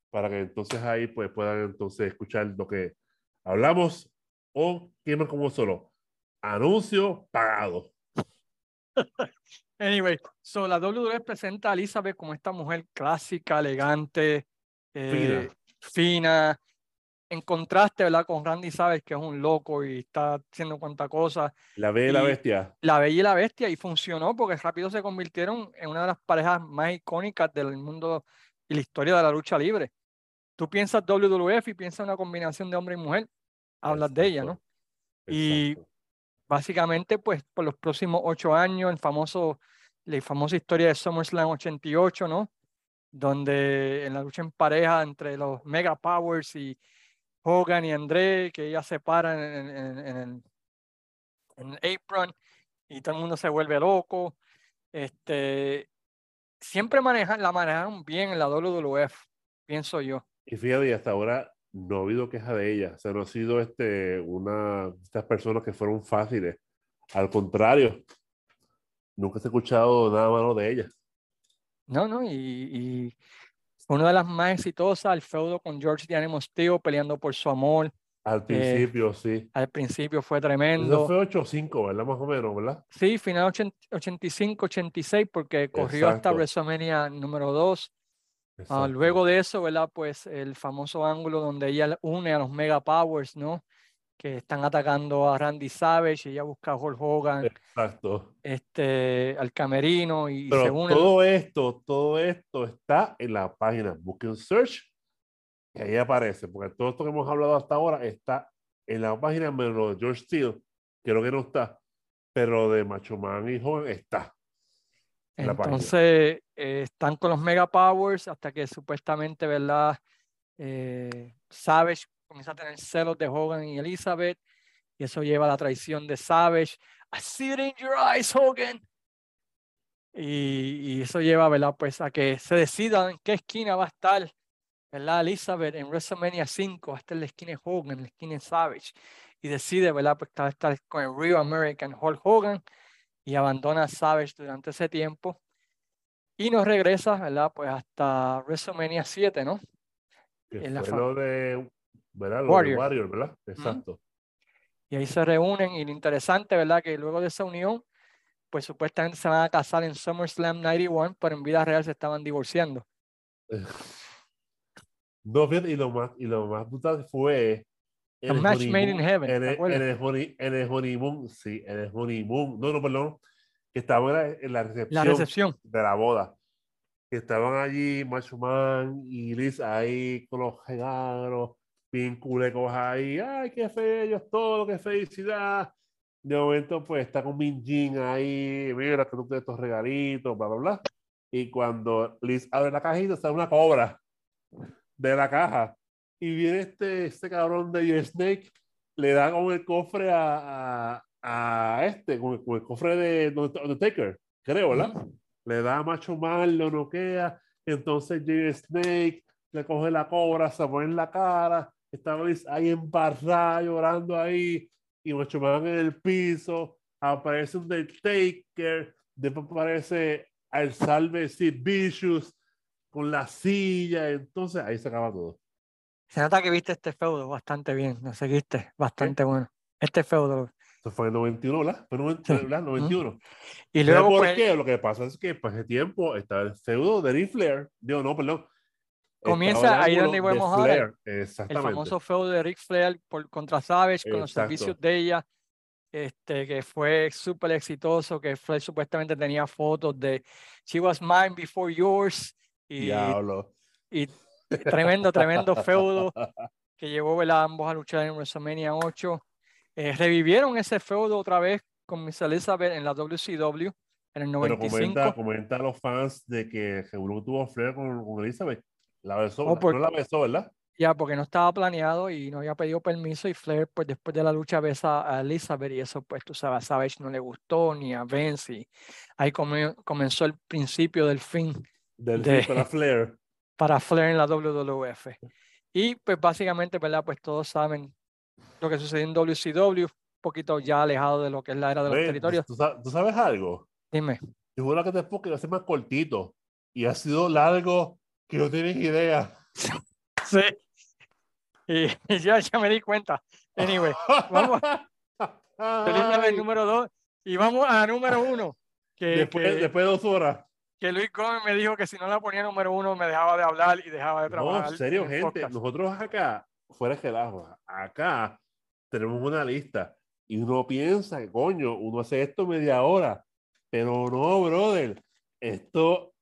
para que entonces ahí pues puedan entonces escuchar lo que hablamos o Gamer como solo. Anuncio pagado. Anyway, so la WWE presenta a Elizabeth como esta mujer clásica, elegante, eh, fina, en contraste, ¿verdad? Con Randy Savage, que es un loco y está haciendo cuanta cosa. La Bella y la Bestia. La Bella y la Bestia, y funcionó porque rápido se convirtieron en una de las parejas más icónicas del mundo y la historia de la lucha libre. Tú piensas WWF y piensas una combinación de hombre y mujer, hablas de ella, ¿no? Exacto. Y-. Básicamente, pues por los próximos ocho años, el famoso, la famosa historia de SummerSlam 88, ¿no? Donde en la lucha en pareja entre los Mega Powers y Hogan y André, que ellas se paran en, en- apron y todo el mundo se vuelve loco. Este, siempre manejan, la manejaron bien en la WWF, pienso yo. Y fíjate, y hasta ahora no ha habido queja de ella. O sea, no ha sido este, una de estas personas que fueron fáciles. Al contrario, nunca se ha escuchado nada malo de ella. No, no, y, una de las más exitosas, el feudo con George Animal Steel peleando por su amor. Al principio, sí. Al principio fue Eso tremendo. fue 8-5, ¿verdad? Más o menos, ¿verdad? Sí, final 80 85, 86, porque corrió hasta Exacto. WrestleMania número 2. Ah, Exacto. luego de eso, ¿verdad? Pues el famoso ángulo donde ella une a los Mega Powers, ¿no? Que están atacando a Randy Savage y ella busca a Hulk Hogan, Exacto. este, al camerino y Pero unen. todo esto, todo esto está en la página Booking Search, que ahí aparece, porque todo esto que hemos hablado hasta ahora está en la página menos lo de George Steele, creo que no está, pero de Macho Man y Hogan está. en. Entonces, eh, están con los Mega Powers hasta que supuestamente, ¿verdad? Eh, Savage comienza a tener celos de Hogan y Elizabeth, y eso lleva a la traición de Savage. I see it in your eyes, Hogan. Y, y eso lleva, ¿verdad? Pues a que se decidan en qué esquina va a estar, ¿verdad? Elizabeth en WrestleMania 5, va a estar en la esquina de Hogan, en la esquina de Savage. Y decide, ¿verdad? Pues a estar con el Real American Hulk Hogan y abandona a Savage durante ese tiempo. Y nos regresa, ¿verdad? Pues hasta WrestleMania 7, ¿no? Que fue lo de, ¿verdad? Lo de Warrior. Warrior, ¿verdad? Exacto. Y ahí se reúnen. Y lo interesante, ¿verdad? Que luego de esa unión, pues supuestamente se van a casar en SummerSlam 91, pero en vida real se estaban divorciando. No, fíjate, y lo más, y lo más brutal fue A match made in heaven, en ¿te el, en, el honey- en el honeymoon, sí, en el honeymoon, no, no, perdón, que estaban en la- en la recepción, La recepción. de la boda, que estaban allí Macho Man y Liz ahí con los regalos, bien culecos ahí, ay, qué feo, todo, qué felicidad. De momento, pues está con Minjin ahí, mira que tú tienes estos regalitos, bla, bla, bla. Y cuando Liz abre la cajita, está una cobra de la caja. Y viene este, este cabrón de Your Snake, le da con el cofre a, a, a este, con el, con el cofre de Undertaker, creo, ¿verdad? Ujú. Le da a Macho Man, lo noquea. Entonces Jay Snake le coge la cobra, se pone en la cara. Liz ahí embarrada, llorando ahí. Y Macho Man en el piso. Aparece un Undertaker. Después aparece al salve Sid Vicious con la silla. Entonces ahí se acaba todo. Se nota que viste este feudo bastante bien. Lo seguiste bastante bueno. Este feudo. Eso fue en 91, ¿verdad? Fue en 90, Sí. ¿verdad? 91. Y ¿Sabes luego, por pues, qué? Lo que pasa es que para ese tiempo estaba el feudo de Ric Flair. Digo, no, perdón. Comienza ahí donde de vamos ahora, el famoso feudo de Ric Flair por, contra Savage con los Exacto. servicios de ella, este, que fue súper exitoso, que Flair supuestamente tenía fotos de She was mine before yours y, Diablo. y Tremendo, tremendo feudo que llevó a ambos a luchar en WrestleMania 8. Eh, revivieron ese feudo otra vez con Miss Elizabeth en la WCW en el Pero 95. comenta, comenta a los fans de que seguro tuvo Flair con, con Elizabeth. La besó, Oh, por- no la besó, ¿verdad? Ya, porque no estaba planeado y no había pedido permiso y Flair, pues después de la lucha besa a Elizabeth y eso, pues tú sabes, a Savage no le gustó ni a Vince y ahí come- comenzó el principio del fin Del De- fin para Flair. para Flair en la WWF. Y pues básicamente, ¿verdad? Pues todos saben lo que sucedió en WCW, un poquito ya alejado de lo que es la era de los Ven, territorios. ¿tú, sa- tú sabes algo? Dime. Yo juro que después que va a ser más cortito. Y ha sido largo que no tienes idea. Sí. Y, y ya, ya me di cuenta. Anyway, vamos. Elizabeth Ay, número dos. Y vamos a número uno. Que, después, que- después de dos horas. que Luis Gómez me dijo que si no la ponía número uno me dejaba de hablar y dejaba de No, trabajar. en serio, en el gente. podcast. Nosotros acá, fuera de relajo, acá tenemos una lista. Y uno piensa que, coño, uno hace esto media hora. Pero no, brother. Esto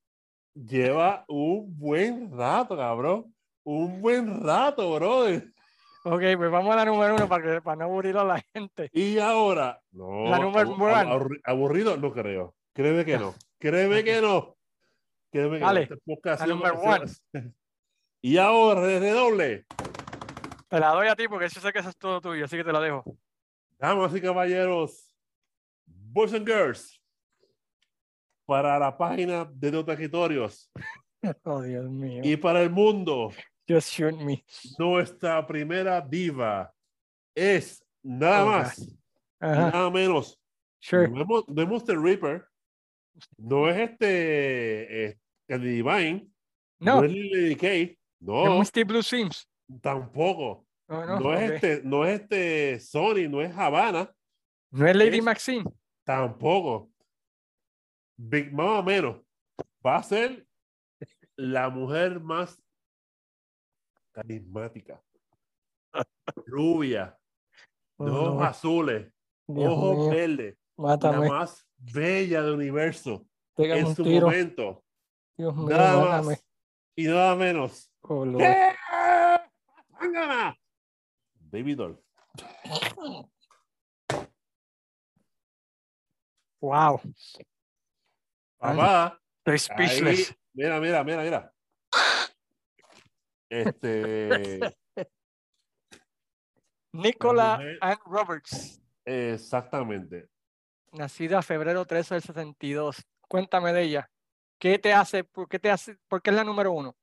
lleva un buen rato, cabrón. Un buen rato, brother. Ok, pues vamos a la número uno para, que, para no aburrir a la gente. Y ahora, no, La número abu- one. abu- aburri- aburrido, no creo. Créeme que no. Créeme que no. Créeme que no. Dale, Este la sido- one. Y ahora, desde doble. Te la doy a ti porque yo sé que eso es todo tuyo, así que te la dejo. Damas y caballeros, boys and girls, para la página de los territorios Oh, Dios mío. y para el mundo, Just shoot me. nuestra primera diva es nada Oh, más, nada menos. sure. No es, no es Reaper, no es este eh, Candy Divine, no, No, es Lily Kay, es no, Misty Blue Sims. tampoco. Oh, No, no, es este, no es este Sony, no es Havana, No es Lady es- Maxine. Tampoco. Big Mama menos. Va a ser la mujer más carismática. Rubia. De Oh, ojos no. azules. Dios ojos mío, verdes. La más bella del universo. Pégame en un su tiro. momento. Dios mío, Nada mátame. más y nada menos. Oh. ¡Eh! Doll. Wow, Papá. estoy Ahí, speechless. mira, mira, mira, mira. Este, Nicola Ann Roberts, exactamente. nacida febrero 13 del 72. Cuéntame de ella. ¿Qué te hace? ¿Por qué te hace? ¿Por qué es la número uno?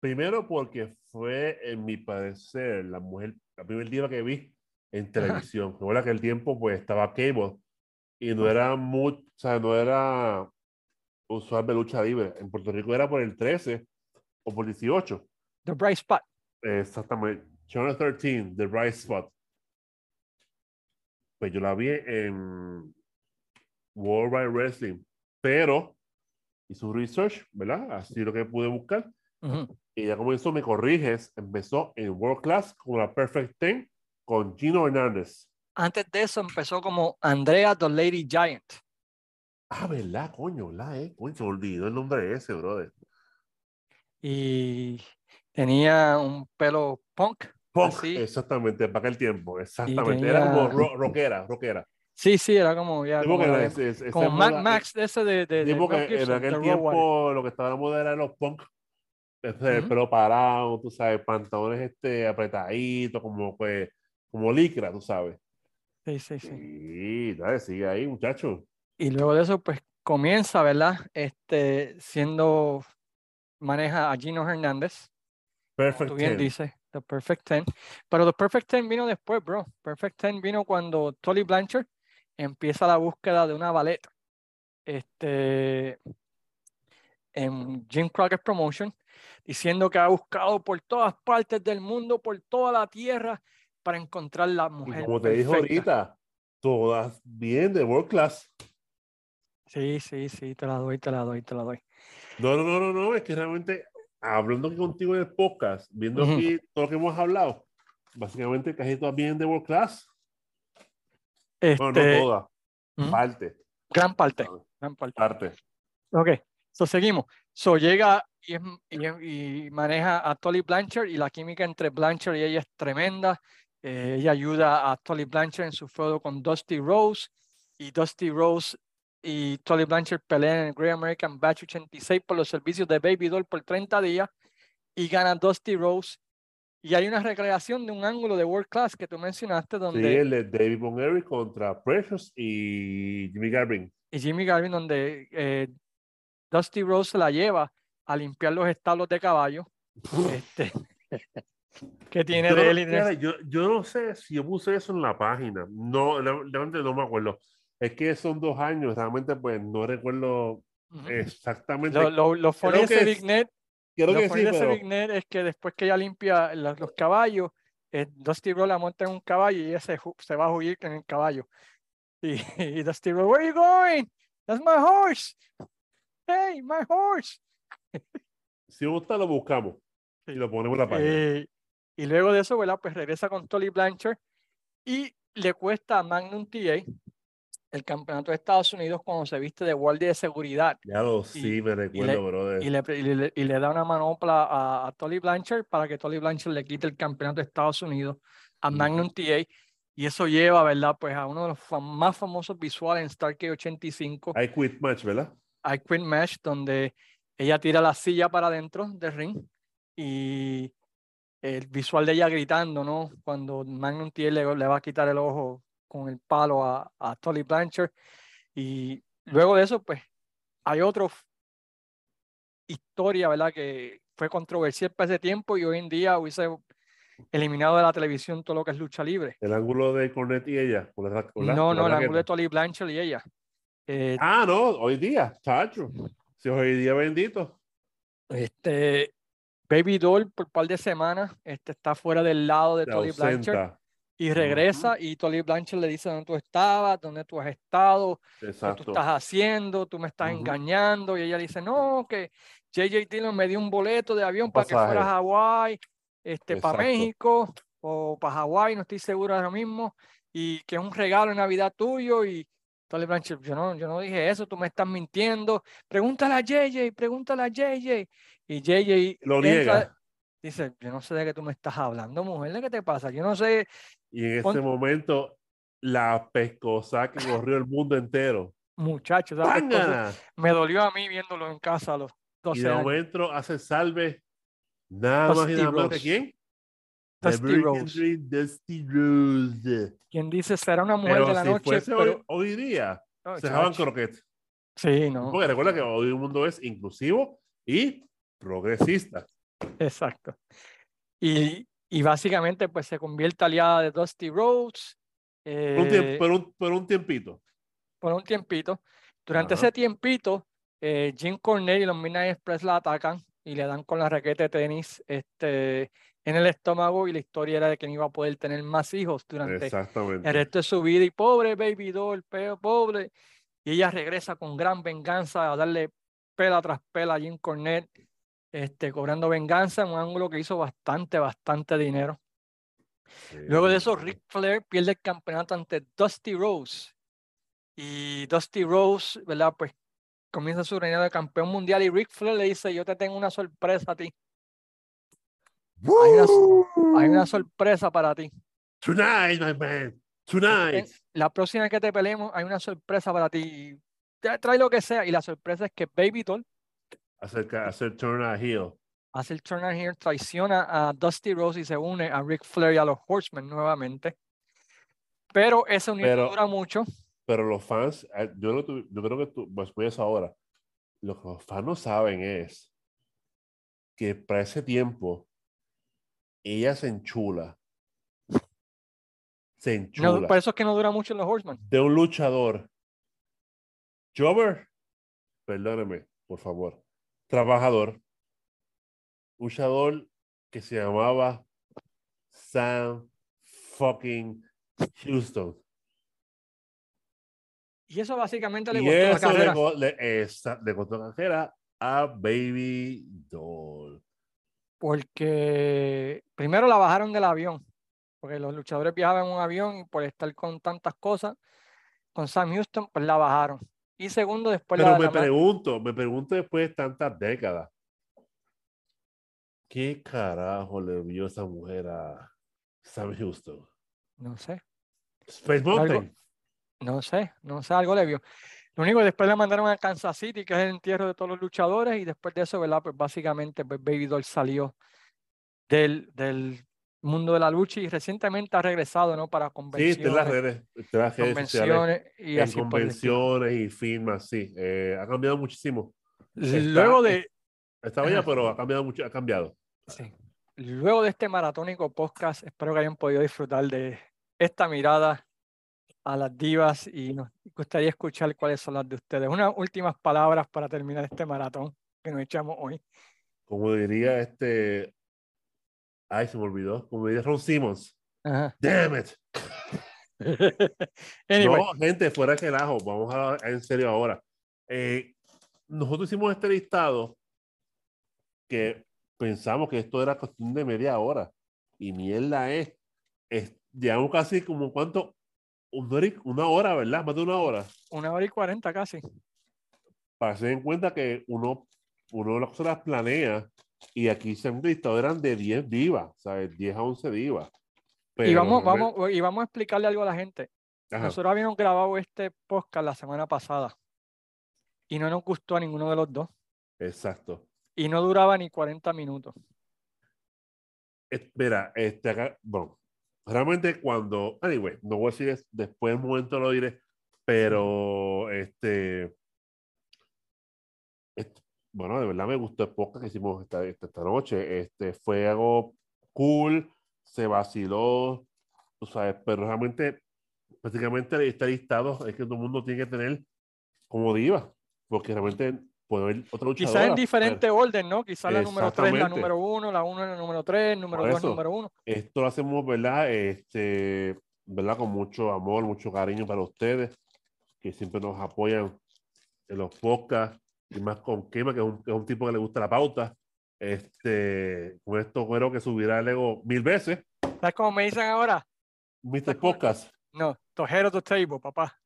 Primero porque fue, en mi parecer, la mujer, la primer diva que vi en televisión. Recuerda que el tiempo pues estaba cable y no era mucho, o sea, no era usual de lucha libre. En Puerto Rico era por el 13 o por 18. The Bright Spot. Exactamente. Channel 13, The Right Spot. Pues yo la vi en World Wide Wrestling, pero hice su research, ¿verdad? Así lo que pude buscar. Ujú. Y ya comenzó, me corriges, empezó en World Class con la Perfect Ten con Gino Hernández. Antes de eso empezó como Andrea the Lady Giant. Ah, ¿verdad? Coño, ¿verdad? Eh? Coño, se olvidó el nombre de ese, brother. Y tenía un pelo punk. Punk, así. exactamente, para aquel tiempo, exactamente. Era como ro- rockera, rockera. Sí, sí, era como ya. Como es- es- Mad moda- Max de ese de. que en Gibson, aquel de Roadrunner. tiempo lo que estaba de moda eran los punk. Ese, el Ujú. pelo parado, tú sabes, pantalones este, apretaditos, como pues, como licra, tú sabes. Sí, sí, sí. Sí, dale, sigue ahí, muchacho. Y luego de eso, pues comienza, ¿verdad? Este, siendo, maneja a Gino Hernández, Perfect tú bien Ten. dices, The Perfect Ten. Pero The Perfect Ten vino después, bro. Perfect Ten vino cuando Tolly Blanchard empieza la búsqueda de una ballet. Este, en Jim Crockett Promotion, diciendo que ha buscado por todas partes del mundo, por toda la tierra, para encontrar la Y mujer. como te perfecta. ahorita, todas bien de World Class. Sí, sí, sí, te la doy, te la doy, te la doy. No, no, no, no, no, es que realmente, hablando contigo en el podcast, viendo Ujú. aquí todo lo que hemos hablado, básicamente casi todas bien de World Class. Bueno, no Este, todas, ujú, parte, gran parte, gran parte. parte. Ok, so seguimos. So llega y, y y maneja a Tolly Blanchard y la química entre Blanchard y ella es tremenda. Eh, ella ayuda a Tolly Blanchard en su feudo con Dusty Rose y Dusty Rose y Tolly Blanchard pelean en el Great American Batch 86 por los servicios de Baby Doll por 30 días y gana Dusty Rose. Y hay una recreación de un ángulo de World Class que tú mencionaste Sí, donde el de David Montgomery contra Precious y Jimmy Garvin. y Jimmy Garvin donde eh, Dusty Rose se la lleva a limpiar los establos de caballo este, que tiene Yo, de él fíjate, yo, yo no sé si yo puse eso en la página. No, realmente no me acuerdo. Es que son dos años, realmente pues no recuerdo exactamente. Lo, lo, lo de Big Net, Creo lo que sí, pero Big Net es que después que ella limpia los, los caballos, eh, Dusty Rose la monta en un caballo y ella se, se va a huir en el caballo. Y, y Dusty Rose, where are you going? That's my horse. Hey, my horse. si gusta lo buscamos y lo ponemos en la página. Eh, y luego de eso, ¿verdad? Pues regresa con Tolly Blanchard y le cuesta a Magnum TA el campeonato de Estados Unidos cuando se viste de guardia de seguridad ya lo sí, me recuerdo, brother. y le, y le- y le da una manopla a, a Tolly Blanchard para que Tolly Blanchard le quite el campeonato de Estados Unidos a Ujú. Magnum TA y eso lleva, ¿verdad? Pues a uno de los fam- más famosos visuales en Starkey 85, I quit match, ¿verdad? I Quit Match, donde ella tira la silla para adentro del ring y el visual de ella gritando, ¿no? Cuando Magnum TA le, le va a quitar el ojo con el palo a, a Tolly Blanchard. Y luego de eso, pues, hay otra historia, ¿verdad? Que fue controversial para ese tiempo y hoy en día hubiese eliminado de la televisión todo lo que es lucha libre. El ángulo de Cornet y ella. la- la- No, no, el ángulo de. Tolly Blanchard y ella. Eh, Ah, no, hoy día, chacho. Si hoy día bendito. Este Baby Doll por un par de semanas este, está fuera del lado de Tolly Blanchard y regresa y Tolly Blanchard le dice dónde tú estabas, dónde tú has estado, qué tú Exacto. estás haciendo, tú me estás Ujú. engañando y ella le dice no, que JJ Dillon me dio un boleto de avión para que fuera a. Hawái, este, para Exacto. México o para Hawái, no estoy seguro ahora mismo, y que es un regalo de Navidad tuyo y Tolly Blanchard, yo no, yo no dije eso, tú me estás mintiendo, pregúntale a JJ, pregúntale a JJ. Y JJ Lo niega. dice, yo no sé de qué tú me estás hablando, mujer, ¿de qué te pasa? Yo no sé, Y en ese momento, la pescosa que corrió el mundo entero. muchachos, me dolió a mí viéndolo en casa a los Y 12 de años. momento hace salve nada más y Dusty nada menos que Rose. quién? Dusty Rose. Dream, Dusty Rose. Quien dice será una mujer Pero de la si noche, fuese pero hoy, hoy día, se dejaban croquetes. Sí, no, Porque recuerda que hoy el mundo es inclusivo y progresista. exacto. Y, y básicamente pues se convierte aliada de Dusty Rhodes Por un, eh, por un- por un tiempito. por un tiempito. Durante Ajá. ese tiempito, eh, Jim Cornette y los Midnight Express la atacan y le dan con la raqueta de tenis este, en el estómago y la historia era de que no iba a poder tener más hijos durante el resto de su vida. Y pobre Baby Doll, peo, pobre. Y ella regresa con gran venganza a darle pela tras pela a Jim Cornette, este, cobrando venganza en un ángulo que hizo bastante, bastante dinero. Luego de eso. Ric Flair pierde el campeonato ante Dusty Rose. Y Dusty Rose, ¿verdad? Pues comienza su reinado de campeón mundial y Ric Flair le dice, yo te tengo una sorpresa a ti. Hay una, hay una sorpresa para ti. Tonight, my man. Tonight. La próxima que te peleemos, hay una sorpresa para ti. Trae lo que sea. Y la sorpresa es que Baby Doll Acerca, hacer turn a heel. hace el turn and here, traiciona a Dusty Rose y se une a Ric Flair y a los Horsemen nuevamente. Pero esa unión no dura mucho. Pero los fans, eh, yo, lo yo creo que tú, pues voy a eso ahora. Lo que los fans no saben es que para ese tiempo ella se enchula. Se No, enchula. por eso es que no dura mucho en los Horsemen. de un luchador. Jobber, perdóneme, por favor. Trabajador. Luchador que se llamaba Sam fucking Houston. Y eso básicamente le Y costó la eso carrera. le, esa- le costó la carrera a Baby Doll. Porque primero la bajaron del avión. Porque los luchadores viajaban en un avión y por estar con tantas cosas, con Sam Houston, pues la bajaron. Y segundo, después Pero la, me la pregunto, me pregunto después de tantas décadas, ¿Qué carajo le vio esa mujer a Sam Houston? No sé, Space Mountain. no sé, no sé, algo le vio. Lo único que después le mandaron a Kansas City, que es el entierro de todos los luchadores, y después de eso, ¿verdad? Pues básicamente pues Baby Doll salió del, del mundo de la lucha y recientemente ha regresado, ¿no? Para Sí, está en las convenciones, redes, está en las redes sociales, convenciones y en estilo. convenciones y firmas, sí. eh, ha cambiado muchísimo. Luego de, Estaba ya, pero ha cambiado mucho, ha cambiado. Sí. Luego de este maratónico podcast, espero que hayan podido disfrutar de esta mirada a las divas y nos gustaría escuchar cuáles son las de ustedes. Unas últimas palabras para terminar este maratón que nos echamos hoy. Como diría este. Ay, se me olvidó. Como diría Ron Simmons. Ajá. Damn it. Anyway, No, gente, fuera de relajo, vamos a hablar en serio ahora. Eh, nosotros hicimos este listado que pensamos que esto era cuestión de media hora. Y mierda es, es llevamos casi como cuánto, una hora, ¿verdad? Más de una hora. una hora y cuarenta casi. Para que se den cuenta que uno, uno de las cosas las planea y aquí se han listado eran de 10 divas, ¿sabes? 10 a 11 divas. Y vamos, vamos, y vamos a explicarle algo a la gente. Ajá, Nosotros habíamos grabado este podcast la semana pasada y no nos gustó a ninguno de los dos exacto. y no duraba ni 40 minutos. Espera, este acá, bueno, realmente cuando, anyway, no voy a decir es- después del momento lo diré, pero este, est- bueno, de verdad me gustó el podcast que hicimos esta, esta, esta noche, este, fue algo cool, se vaciló, tú sabes, pero realmente, prácticamente este listado es que todo el mundo tiene que tener como diva, porque realmente puede haber otra luchadora. Quizás en diferente orden, ¿no? Quizás la número 3 la número 1, la 1 la número 3, número Por 2 eso. número 1. Esto lo hacemos, ¿verdad? Este, ¿verdad? Con mucho amor, mucho cariño para ustedes, que siempre nos apoyan en los podcasts, y más con Kema, que es un, que es un tipo que le gusta la pauta. Este, con esto creo que subirá el ego mil veces. ¿Sabes cómo me dicen ahora? Mr. Podcast. No, tojero to table, papá.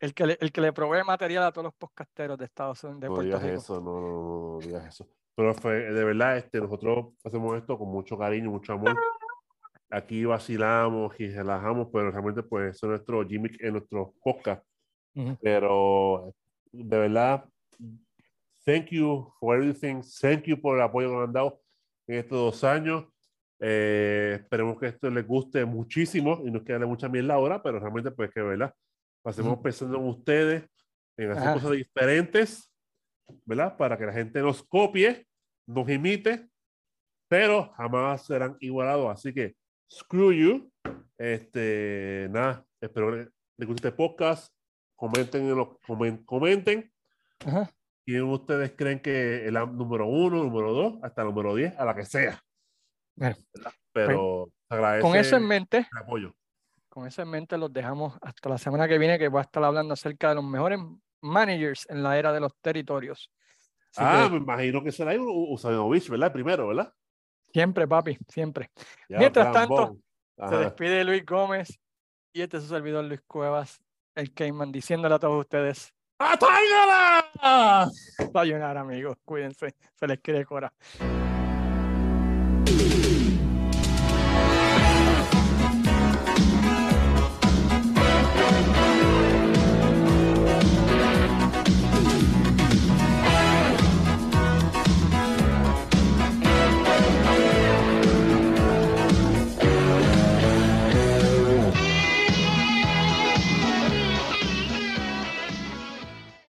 El que, le, el que le provee material a todos los podcasteros de Estados Unidos, de No Puerto digas Rico. eso, no, no, no, digas eso. Pero fue, de verdad, este, nosotros hacemos esto con mucho cariño, mucho amor. Aquí vacilamos y relajamos, pero realmente, pues, eso es nuestro gimmick en nuestro podcast. Ujú. Pero de verdad, thank you for everything. Thank you por el apoyo que nos han dado en estos dos años. Eh, esperemos que esto les guste muchísimo y nos quede mucha mierda ahora, pero realmente, pues que verdad, pasemos Ujú. pensando en ustedes, en hacer Ajá. cosas diferentes, ¿verdad? Para que la gente nos copie, nos imite, pero jamás serán igualados. Así que, screw you. Este, nada, espero que les guste este podcast. Comenten, en los, comen- comenten Ajá. quién ustedes creen que es la número uno, número dos, hasta el número diez, a la que sea. Bueno. Pero agradece Con eso en mente, el apoyo. con eso en mente los dejamos hasta la semana que viene, que voy a estar hablando acerca de los mejores managers en la era de los territorios. Así ah, que me imagino que será Usanovich, ¿verdad? Primero, ¿verdad? siempre, papi, siempre. Ya, Mientras tanto. Se despide Luis Gómez y este es su servidor Luis Cuevas, el Cayman, diciéndole a todos ustedes, ¡Atáigala! sayonara amigos, cuídense, se les quiere cora.